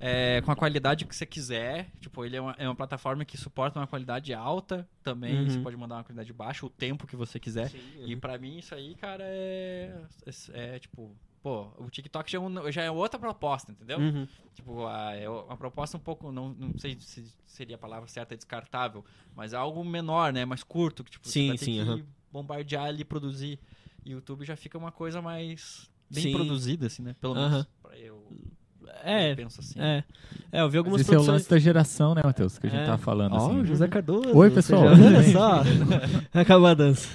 [SPEAKER 1] é, com a qualidade que você quiser. Tipo, ele é uma, é uma plataforma que suporta uma qualidade alta também.
[SPEAKER 4] Uhum.
[SPEAKER 1] Você pode mandar uma qualidade baixa, o tempo que você quiser. E pra mim, isso aí, cara, é, é, é, tipo... Pô, o TikTok já é, um- já é outra proposta, entendeu?
[SPEAKER 4] Uhum.
[SPEAKER 1] Tipo, a- é uma proposta um pouco, não, não sei se seria a palavra certa, é descartável, mas é algo menor, né? Mais curto, que tipo,
[SPEAKER 4] Sim,
[SPEAKER 1] você vai ter
[SPEAKER 4] sim,
[SPEAKER 1] que bombardear ali, produzir. E o YouTube já fica uma coisa mais bem
[SPEAKER 4] Sim.
[SPEAKER 1] produzida, assim, né? Pelo menos pra eu,
[SPEAKER 4] É,
[SPEAKER 1] eu penso assim.
[SPEAKER 4] é. É, eu vi
[SPEAKER 2] Mas
[SPEAKER 4] algumas
[SPEAKER 2] esse é o lance da geração, né, Matheus? Que a gente
[SPEAKER 4] É.
[SPEAKER 2] tava falando,
[SPEAKER 4] Ó,
[SPEAKER 2] assim.
[SPEAKER 4] o José Cardoso.
[SPEAKER 2] Oi, pessoal,
[SPEAKER 4] Olha só. *laughs* Acabou a dança.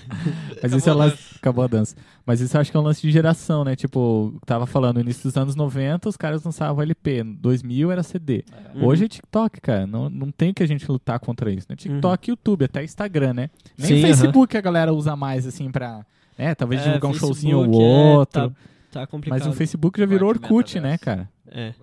[SPEAKER 2] Mas isso é o
[SPEAKER 1] Acabou a
[SPEAKER 2] lance. Acabou a dança. Mas isso eu acho que é um lance de geração, né? Tipo, tava falando, no início dos anos 90, os caras lançavam LP. 2000 era CD.
[SPEAKER 4] Uhum.
[SPEAKER 2] Hoje é TikTok, cara. Não, não tem que a gente lutar contra isso, né? TikTok, YouTube, até Instagram, né? Nem
[SPEAKER 4] Uhum. Sim,
[SPEAKER 2] Facebook a galera usa mais, assim, pra. Né? Talvez
[SPEAKER 4] É,
[SPEAKER 2] divulgar um
[SPEAKER 4] Facebook
[SPEAKER 2] showzinho ou
[SPEAKER 4] é,
[SPEAKER 2] outro.
[SPEAKER 4] tá- Tá complicado.
[SPEAKER 2] Mas o Facebook já virou Orkut, né, cara?
[SPEAKER 4] É.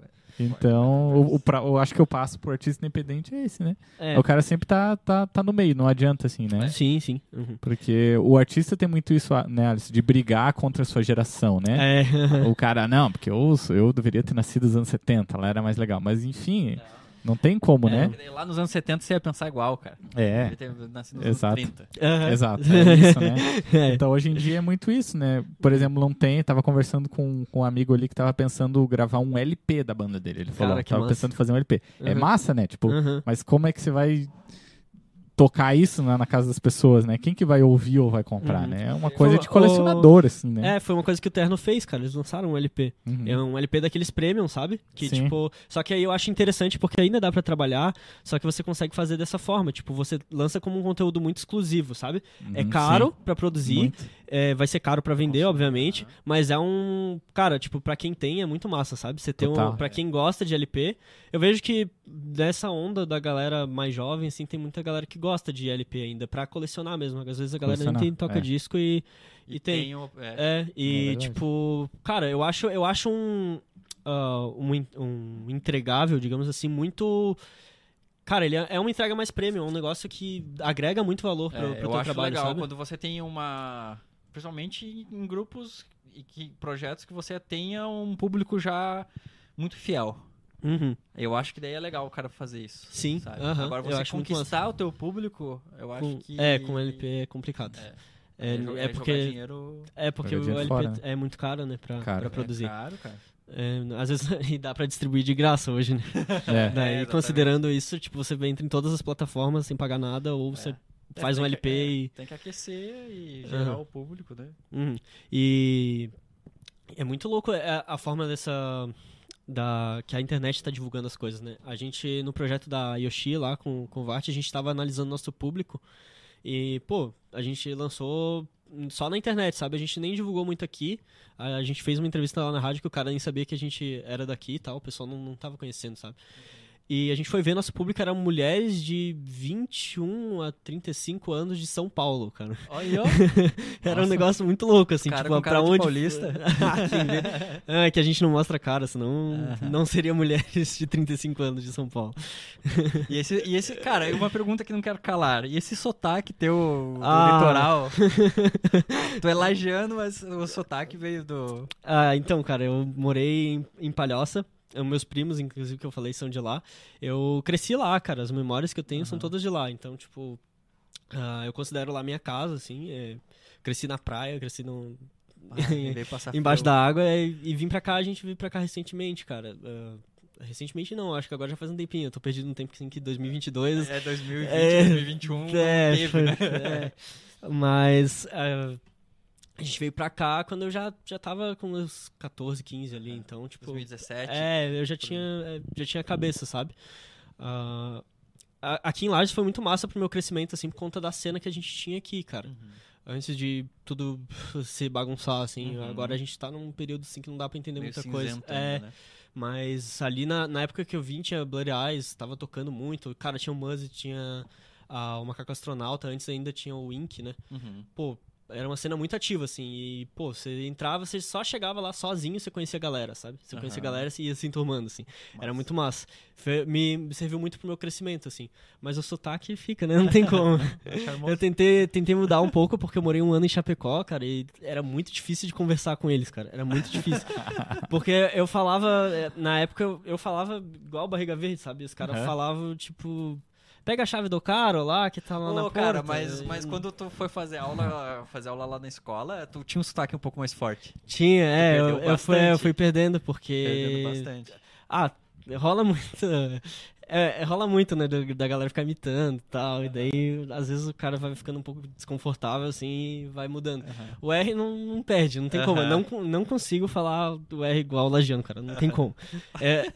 [SPEAKER 2] Então, o, o pra- eu acho que eu passo pro artista independente é esse, né?
[SPEAKER 4] É.
[SPEAKER 2] O cara sempre tá, tá, tá no meio, não adianta, assim, né?
[SPEAKER 4] Sim, sim. Uhum.
[SPEAKER 2] Porque o artista tem muito isso, né, Alice, de brigar contra a sua geração, né?
[SPEAKER 4] É.
[SPEAKER 2] O cara, não, porque eu, eu deveria ter nascido nos anos 70, lá era mais legal. Mas enfim, não tem como,
[SPEAKER 1] É,
[SPEAKER 2] né?
[SPEAKER 1] Lá nos anos 70 você ia pensar igual, cara.
[SPEAKER 2] É,
[SPEAKER 1] Ele nascido nos
[SPEAKER 2] Exato.
[SPEAKER 1] anos 30.
[SPEAKER 4] Aham.
[SPEAKER 2] exato, é isso, né? *laughs*
[SPEAKER 4] É.
[SPEAKER 2] Então hoje em dia é muito isso, né? Por exemplo, não tem, tava conversando com, com um amigo ali que tava pensando gravar um LP da banda dele. Ele falou,
[SPEAKER 4] Cara, que
[SPEAKER 2] tava
[SPEAKER 4] massa.
[SPEAKER 2] pensando em fazer um LP. É
[SPEAKER 4] Uhum.
[SPEAKER 2] massa, né? Tipo,
[SPEAKER 4] Uhum.
[SPEAKER 2] mas como é que você vai tocar isso na, na casa das pessoas, né? Quem que vai ouvir ou vai comprar,
[SPEAKER 4] Uhum.
[SPEAKER 2] né? É uma coisa
[SPEAKER 4] Foi-
[SPEAKER 2] de colecionador, assim, né?
[SPEAKER 4] É, foi uma coisa que o Terno fez, cara. Eles lançaram um LP.
[SPEAKER 2] Uhum.
[SPEAKER 4] É um LP daqueles premium, sabe? Que,
[SPEAKER 2] Sim.
[SPEAKER 4] tipo. Só que aí eu acho interessante porque ainda dá pra trabalhar, só que você consegue fazer dessa forma. Tipo, você lança como um conteúdo muito exclusivo, sabe? É
[SPEAKER 2] Uhum,
[SPEAKER 4] caro pra produzir,
[SPEAKER 2] Muito.
[SPEAKER 4] É, vai ser caro pra vender,
[SPEAKER 1] Consumir,
[SPEAKER 4] obviamente,
[SPEAKER 1] né?
[SPEAKER 4] mas é um. Cara, tipo, pra quem tem é muito massa, sabe? Você tem um.
[SPEAKER 2] Total.
[SPEAKER 4] Pra quem gosta de LP, eu vejo que dessa onda da galera mais jovem, assim, tem muita galera que gosta de LP ainda, pra colecionar mesmo. Às vezes a galera nem tem toca
[SPEAKER 2] é.
[SPEAKER 4] disco e.
[SPEAKER 1] E,
[SPEAKER 4] E tem.
[SPEAKER 1] tem o- é,
[SPEAKER 4] É, e
[SPEAKER 2] É
[SPEAKER 4] tipo, cara, eu acho, eu acho um, ah, um, um entregável, digamos assim, muito. Cara, ele é é uma entrega mais premium, é um negócio que agrega muito valor pro,
[SPEAKER 1] É,
[SPEAKER 4] pro
[SPEAKER 1] eu
[SPEAKER 4] teu
[SPEAKER 1] acho
[SPEAKER 4] trabalho,
[SPEAKER 1] legal
[SPEAKER 4] sabe?
[SPEAKER 1] quando você tem uma. Principalmente em grupos e que, projetos que você tenha um público já muito fiel.
[SPEAKER 4] Uhum.
[SPEAKER 1] Eu acho que daí é legal o cara fazer isso.
[SPEAKER 4] Sim,
[SPEAKER 1] sabe?
[SPEAKER 4] aham,
[SPEAKER 1] Agora
[SPEAKER 4] eu
[SPEAKER 1] você conquistar o teu público, eu acho
[SPEAKER 4] Com-
[SPEAKER 1] que.
[SPEAKER 4] É, com LP é complicado.
[SPEAKER 1] É.
[SPEAKER 4] É, é
[SPEAKER 1] jogar
[SPEAKER 4] porque,
[SPEAKER 1] dinheiro
[SPEAKER 4] é porque
[SPEAKER 2] Jogar
[SPEAKER 4] o LP
[SPEAKER 2] fora, né?
[SPEAKER 4] é muito caro, né, pra,
[SPEAKER 2] Caro.
[SPEAKER 4] pra
[SPEAKER 2] É
[SPEAKER 4] produzir.
[SPEAKER 1] É caro, cara.
[SPEAKER 4] É, às vezes *laughs* e dá pra distribuir de graça hoje, né? *laughs*
[SPEAKER 2] É.
[SPEAKER 4] Daí,
[SPEAKER 1] exatamente.
[SPEAKER 4] considerando isso, tipo, você entra em todas as plataformas sem pagar nada, ou você
[SPEAKER 1] É,
[SPEAKER 4] faz um LP
[SPEAKER 1] que, é,
[SPEAKER 4] e...
[SPEAKER 1] Tem que aquecer e gerar
[SPEAKER 4] Aham.
[SPEAKER 1] o público, né?
[SPEAKER 4] Uhum. E é muito louco é, a forma dessa. Da, que a internet está divulgando as coisas, né? A gente, no projeto da Yoshi lá com, com o Vart, a gente estava analisando nosso público. E, pô, a gente lançou só na internet, sabe? A gente nem divulgou muito aqui. A, a gente fez uma entrevista lá na rádio que o cara nem sabia que a gente era daqui e tal. O pessoal não, não tava conhecendo, sabe? E a gente foi ver, nosso público eram mulheres de 21 a 35 anos de São Paulo, cara.
[SPEAKER 1] Olha, *laughs*
[SPEAKER 4] Era um
[SPEAKER 1] Nossa.
[SPEAKER 4] negócio muito louco, assim,
[SPEAKER 1] Cara
[SPEAKER 4] tipo,
[SPEAKER 1] com
[SPEAKER 4] pra onde.
[SPEAKER 1] paulista. *laughs*
[SPEAKER 4] Entendi. *laughs* é que a gente não mostra cara, senão não seria mulheres de 35 anos de São Paulo.
[SPEAKER 1] E esse, e esse, cara, uma pergunta que não quero calar. E esse sotaque teu
[SPEAKER 4] Ah.
[SPEAKER 1] litoral? Tô elogiando, mas o sotaque veio do.
[SPEAKER 4] Ah, então, cara, eu morei em, em Palhoça. Eh, Meus primos, inclusive, que eu falei, são de lá. Eu cresci lá, cara. As memórias que eu tenho são
[SPEAKER 1] Aham.
[SPEAKER 4] todas de lá. Então, tipo, ah, eu considero lá minha casa, assim. é, cresci na praia, cresci no,
[SPEAKER 1] Ah, *laughs*
[SPEAKER 4] embaixo da água e, e vim pra cá, a gente veio pra cá recentemente, cara. Ah, recentemente não, acho que agora já faz um tempinho. Eu tô perdido no tempo assim, que 2022
[SPEAKER 1] É 2020,
[SPEAKER 4] É,
[SPEAKER 1] 2021
[SPEAKER 4] É,
[SPEAKER 1] teve,
[SPEAKER 4] foi-
[SPEAKER 1] né?
[SPEAKER 4] é. Mas ah, a gente veio pra cá quando eu já, já tava com uns 14, 15 ali, então, tipo.
[SPEAKER 1] 2017.
[SPEAKER 4] É, eu já tinha, é, já tinha cabeça, sabe? A- aqui em Lages foi muito massa pro meu crescimento, assim, por conta da cena que a gente tinha aqui, cara.
[SPEAKER 1] Uhum.
[SPEAKER 4] Antes de tudo *laughs* se bagunçar, assim.
[SPEAKER 1] Uhum.
[SPEAKER 4] Agora a gente tá num período, assim, que não dá pra entender
[SPEAKER 1] Meio
[SPEAKER 4] muita coisa. É,
[SPEAKER 1] né?
[SPEAKER 4] mas ali na, na época que eu vim, tinha Blurry Eyes, tava tocando muito. Cara, tinha o Muzzy, tinha ah, o Macaco Astronauta, antes ainda tinha o Ink, né?
[SPEAKER 1] Uhum.
[SPEAKER 4] Pô, era uma cena muito ativa, assim. E, pô, você entrava, você só chegava lá sozinho, você conhecia a galera, sabe? Você conhecia a galera e ia se enturmando, assim. Era
[SPEAKER 1] Massa.
[SPEAKER 4] muito massa. Foi- me, serviu muito pro meu crescimento, assim. Mas o sotaque fica, né? Não tem *laughs* como. Eu tentei, tentei mudar um pouco, porque eu morei um ano em Chapecó, cara, e era muito difícil de conversar com eles, cara. Era muito difícil. *laughs* Porque eu falava, eh, na época, eu, eu falava igual barriga verde, sabe? Os caras
[SPEAKER 2] Aham.
[SPEAKER 4] falavam, tipo, pega a chave do cara lá, que tá lá na
[SPEAKER 1] Ô,
[SPEAKER 4] porta.
[SPEAKER 1] cara, mas,
[SPEAKER 4] E-
[SPEAKER 1] mas quando tu foi fazer aula, fazer aula lá na escola, tu tinha um sotaque um pouco mais forte.
[SPEAKER 4] Tinha, é, eu, eu, fui, eu fui perdendo, porque...
[SPEAKER 1] Perdendo bastante.
[SPEAKER 4] Ah, rola muito. É, é, rola muito, né? do- Da galera ficar imitando e tal. E daí, às vezes, o cara vai ficando um pouco desconfortável, assim, e vai mudando. O R não, não perde, não tem como. Eu
[SPEAKER 1] Aham.
[SPEAKER 4] não, não consigo falar o R igual o Lagiano, cara. Não tem como. É,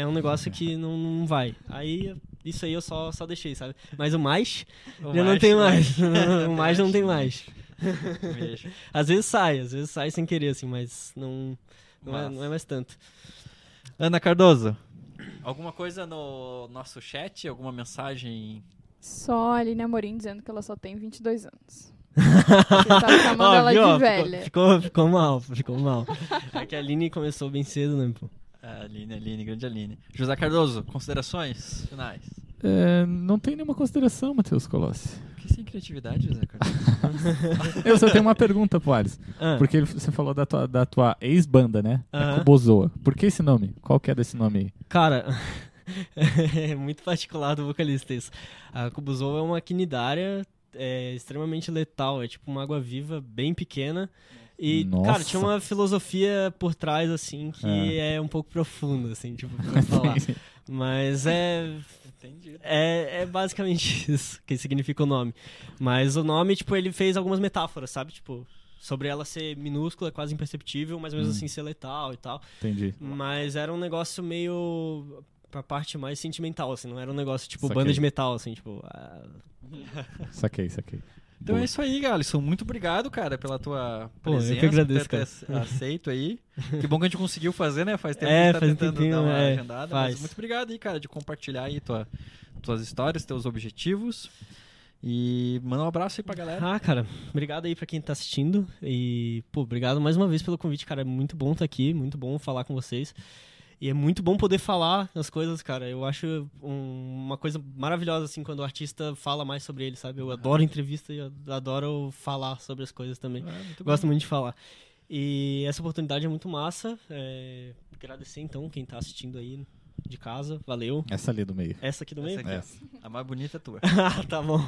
[SPEAKER 4] é um negócio que não, não vai. Aí, isso aí eu só, só deixei, sabe? Mas o mais,
[SPEAKER 1] O
[SPEAKER 4] já não
[SPEAKER 1] mais-
[SPEAKER 4] tem mais. *laughs* o mais não tem mais. Às vezes sai, às vezes sai sem querer, assim, mas não, não, é, não é mais tanto.
[SPEAKER 1] Ana Cardoso. Alguma coisa no nosso chat? Alguma mensagem?
[SPEAKER 3] Só a Aline Amorim dizendo que ela só tem 22 anos. *laughs* Você tá chamando
[SPEAKER 4] Ó,
[SPEAKER 3] ela
[SPEAKER 4] viu,
[SPEAKER 3] de
[SPEAKER 4] ó,
[SPEAKER 3] velha.
[SPEAKER 4] Ficou, ficou, ficou mal, ficou mal. *laughs* É que a Aline começou bem cedo, né, pô?
[SPEAKER 1] A Aline, Aline, grande Aline. José Cardoso, considerações finais.
[SPEAKER 2] É, não tem nenhuma consideração, Matheus Colossi.
[SPEAKER 1] Que sem criatividade, Cardoso. *laughs*
[SPEAKER 2] Eu só tenho uma pergunta pro Alisson.
[SPEAKER 4] Ah,
[SPEAKER 2] Porque ele- você falou da tua, da tua ex-banda, né? A
[SPEAKER 4] Aham.
[SPEAKER 2] Kubozoa. Por que esse nome? Qual que é desse nome aí?
[SPEAKER 4] Cara, *laughs* é muito particular do vocalista isso. A Kubuzou é uma quinidária é, extremamente letal, é tipo uma água-viva bem pequena. E,
[SPEAKER 2] Nossa.
[SPEAKER 4] cara, tinha uma filosofia por trás, assim, que é, um pouco profunda, assim, tipo, pra *laughs* falar. Mas é,
[SPEAKER 1] Entendi.
[SPEAKER 4] É, é basicamente *laughs* isso que significa o nome. Mas o nome, tipo, ele fez algumas metáforas, sabe? Tipo, sobre ela ser minúscula, quase imperceptível, mas mesmo
[SPEAKER 2] Hum.
[SPEAKER 4] assim ser letal e tal.
[SPEAKER 2] Entendi.
[SPEAKER 4] Mas era um negócio meio pra parte mais sentimental, assim. Não era um negócio, tipo,
[SPEAKER 2] Saquei.
[SPEAKER 4] banda de metal, assim, tipo... ah,
[SPEAKER 2] Saquei, saquei.
[SPEAKER 1] Então
[SPEAKER 2] Boa.
[SPEAKER 1] é isso aí, Alisson. Muito obrigado, cara, pela tua
[SPEAKER 4] Pô, eu que
[SPEAKER 1] presença.
[SPEAKER 4] agradeço,
[SPEAKER 1] por ter
[SPEAKER 4] cara.
[SPEAKER 1] aceito aí. Que bom que a gente conseguiu fazer, né? Faz tempo *laughs*
[SPEAKER 4] É,
[SPEAKER 1] que a gente tá tentando
[SPEAKER 4] tempinho,
[SPEAKER 1] dar uma
[SPEAKER 4] é,
[SPEAKER 1] agendada.
[SPEAKER 4] faz.
[SPEAKER 1] Mas muito obrigado aí, cara, de compartilhar aí tua, tuas histórias, teus objetivos. E manda um abraço aí pra galera.
[SPEAKER 4] Ah, cara, obrigado aí pra quem tá assistindo. E, pô, obrigado mais uma vez pelo convite, cara. É muito bom estar aqui, muito bom falar com vocês. E é muito bom poder falar as coisas, cara. Eu acho um- uma coisa maravilhosa, assim, quando o artista fala mais sobre ele, sabe? Eu adoro entrevista e adoro falar sobre as coisas também.
[SPEAKER 1] É, muito bom.
[SPEAKER 4] Gosto muito de falar. E essa oportunidade é muito massa. É, Agradecer, então, quem tá assistindo aí de casa. Valeu.
[SPEAKER 2] Essa ali do meio.
[SPEAKER 4] Essa aqui do meio?
[SPEAKER 1] Essa aqui,
[SPEAKER 2] Essa.
[SPEAKER 1] A mais bonita é tua.
[SPEAKER 4] ah, *laughs* tá bom.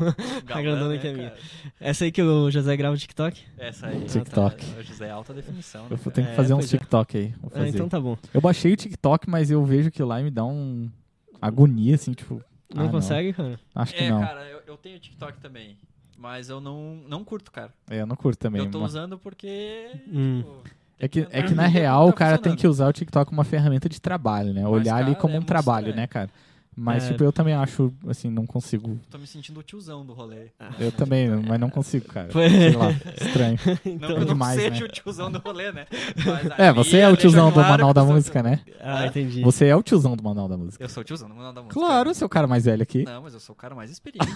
[SPEAKER 1] Galã,
[SPEAKER 4] grandona
[SPEAKER 1] né,
[SPEAKER 4] que é minha.
[SPEAKER 1] cara?
[SPEAKER 4] Essa aí que o José grava no TikTok?
[SPEAKER 1] Essa aí.
[SPEAKER 2] TikTok.
[SPEAKER 1] Tá, o José é alta definição. Né,
[SPEAKER 2] Eu tenho que
[SPEAKER 4] É,
[SPEAKER 2] fazer uns
[SPEAKER 4] pois é.
[SPEAKER 2] TikTok aí.
[SPEAKER 4] Ah, então tá bom.
[SPEAKER 2] Eu baixei o TikTok, mas eu vejo que lá me dá um agonia, assim, tipo.
[SPEAKER 4] Não
[SPEAKER 2] ah,
[SPEAKER 4] consegue, cara?
[SPEAKER 2] Acho que
[SPEAKER 1] É,
[SPEAKER 2] não.
[SPEAKER 1] cara, eu, eu tenho TikTok também. Mas eu não, não curto, cara.
[SPEAKER 2] É, eu não curto também.
[SPEAKER 1] eu tô
[SPEAKER 2] mas-
[SPEAKER 1] usando porque.
[SPEAKER 4] Hum.
[SPEAKER 1] tipo,
[SPEAKER 2] É que, é que na real
[SPEAKER 1] como
[SPEAKER 2] o
[SPEAKER 1] tá
[SPEAKER 2] cara tem que usar o TikTok como uma ferramenta de trabalho, né? Olhar ali como
[SPEAKER 1] é
[SPEAKER 2] um trabalho, né, cara? Mas,
[SPEAKER 4] É.
[SPEAKER 2] tipo, eu também acho, assim, não consigo.
[SPEAKER 1] Tô me sentindo o tiozão do rolê. *laughs*
[SPEAKER 2] Eu também, mas não consigo, cara.
[SPEAKER 4] Foi.
[SPEAKER 2] Sei lá, estranho. *laughs*
[SPEAKER 1] Não
[SPEAKER 4] Então,
[SPEAKER 1] que eu não
[SPEAKER 2] demais,
[SPEAKER 1] seja
[SPEAKER 2] né?
[SPEAKER 1] o tiozão do rolê, né? *laughs*
[SPEAKER 2] É, você é o tiozão do Manual da
[SPEAKER 1] sou-
[SPEAKER 2] Música, né?
[SPEAKER 4] Ah, entendi.
[SPEAKER 2] Você é o tiozão do Manual da Música.
[SPEAKER 1] Eu sou o tiozão do Manual da Música.
[SPEAKER 2] Claro, você é o cara mais velho aqui.
[SPEAKER 1] Não, mas eu sou o cara mais experiente.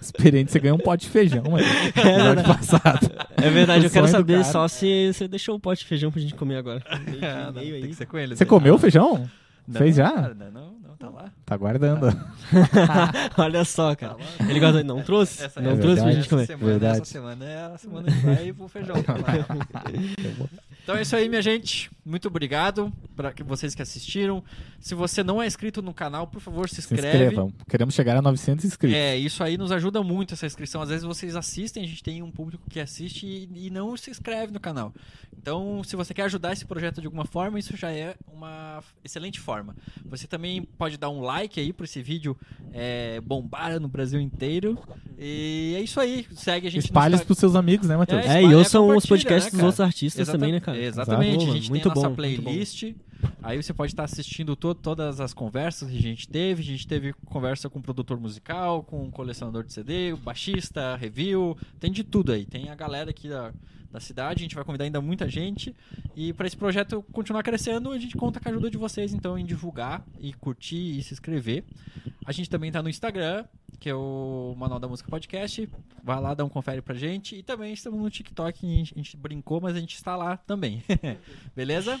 [SPEAKER 2] Experiente, você ganhou um pote de feijão, mano. No ano passado.
[SPEAKER 4] É verdade, eu quero saber só se você deixou o pote de feijão pra gente comer agora. Meio de
[SPEAKER 1] Ah, não,
[SPEAKER 4] meio
[SPEAKER 1] tem que ser com ele.
[SPEAKER 2] Você comeu o feijão?
[SPEAKER 1] Não,
[SPEAKER 2] Fez já?
[SPEAKER 1] cara, não, não, tá lá.
[SPEAKER 2] Tá guardando. *laughs*
[SPEAKER 4] Olha só,
[SPEAKER 1] Tá
[SPEAKER 4] cara.
[SPEAKER 1] lá.
[SPEAKER 4] Ele gosta. Não trouxe?
[SPEAKER 1] Essa,
[SPEAKER 4] não
[SPEAKER 2] é
[SPEAKER 4] trouxe pra
[SPEAKER 2] verdade.
[SPEAKER 4] gente comer.
[SPEAKER 1] Essa semana,
[SPEAKER 2] Verdade.
[SPEAKER 1] essa semana é a semana que vai pro feijão. *laughs* Tá lá. Então é isso aí, minha gente. Muito obrigado para vocês que assistiram. Se você não é inscrito no canal, por favor, se
[SPEAKER 2] Se
[SPEAKER 1] inscreve.
[SPEAKER 2] inscrevam. Queremos chegar a 900 inscritos.
[SPEAKER 1] É, isso aí nos ajuda muito essa inscrição. Às vezes vocês assistem, a gente tem um público que assiste e, e não se inscreve no canal. Então, se você quer ajudar esse projeto de alguma forma, isso já é uma excelente forma. Você também pode dar um like aí para esse vídeo é, bombar no Brasil inteiro. E é isso aí. Segue a gente
[SPEAKER 2] Espalhe
[SPEAKER 1] no
[SPEAKER 2] isso pros seus amigos, né, Matheus?
[SPEAKER 1] É,
[SPEAKER 4] É, e ouçam os
[SPEAKER 1] compartilha,
[SPEAKER 4] podcasts
[SPEAKER 1] né,
[SPEAKER 4] dos outros artistas
[SPEAKER 1] Exata-
[SPEAKER 4] também, né, cara?
[SPEAKER 1] Exatamente.
[SPEAKER 4] Exato.
[SPEAKER 1] A gente
[SPEAKER 4] Muito
[SPEAKER 1] tem a nossa
[SPEAKER 4] bom, muito bom.
[SPEAKER 1] playlist. Aí você pode estar assistindo to- todas as conversas que a gente teve. A gente teve conversa com produtor musical, com colecionador de CD, baixista, review. Tem de tudo aí. Tem a galera aqui da, da cidade. A gente vai convidar ainda muita gente. E para esse projeto continuar crescendo, a gente conta com a ajuda de vocês, então, em divulgar e curtir e se inscrever. A gente também tá no Instagram, que é o Manual da Música Podcast. Vai lá, dá um confere pra gente. E também estamos no TikTok. A gente, a gente brincou, mas a gente está lá também. *laughs* Beleza?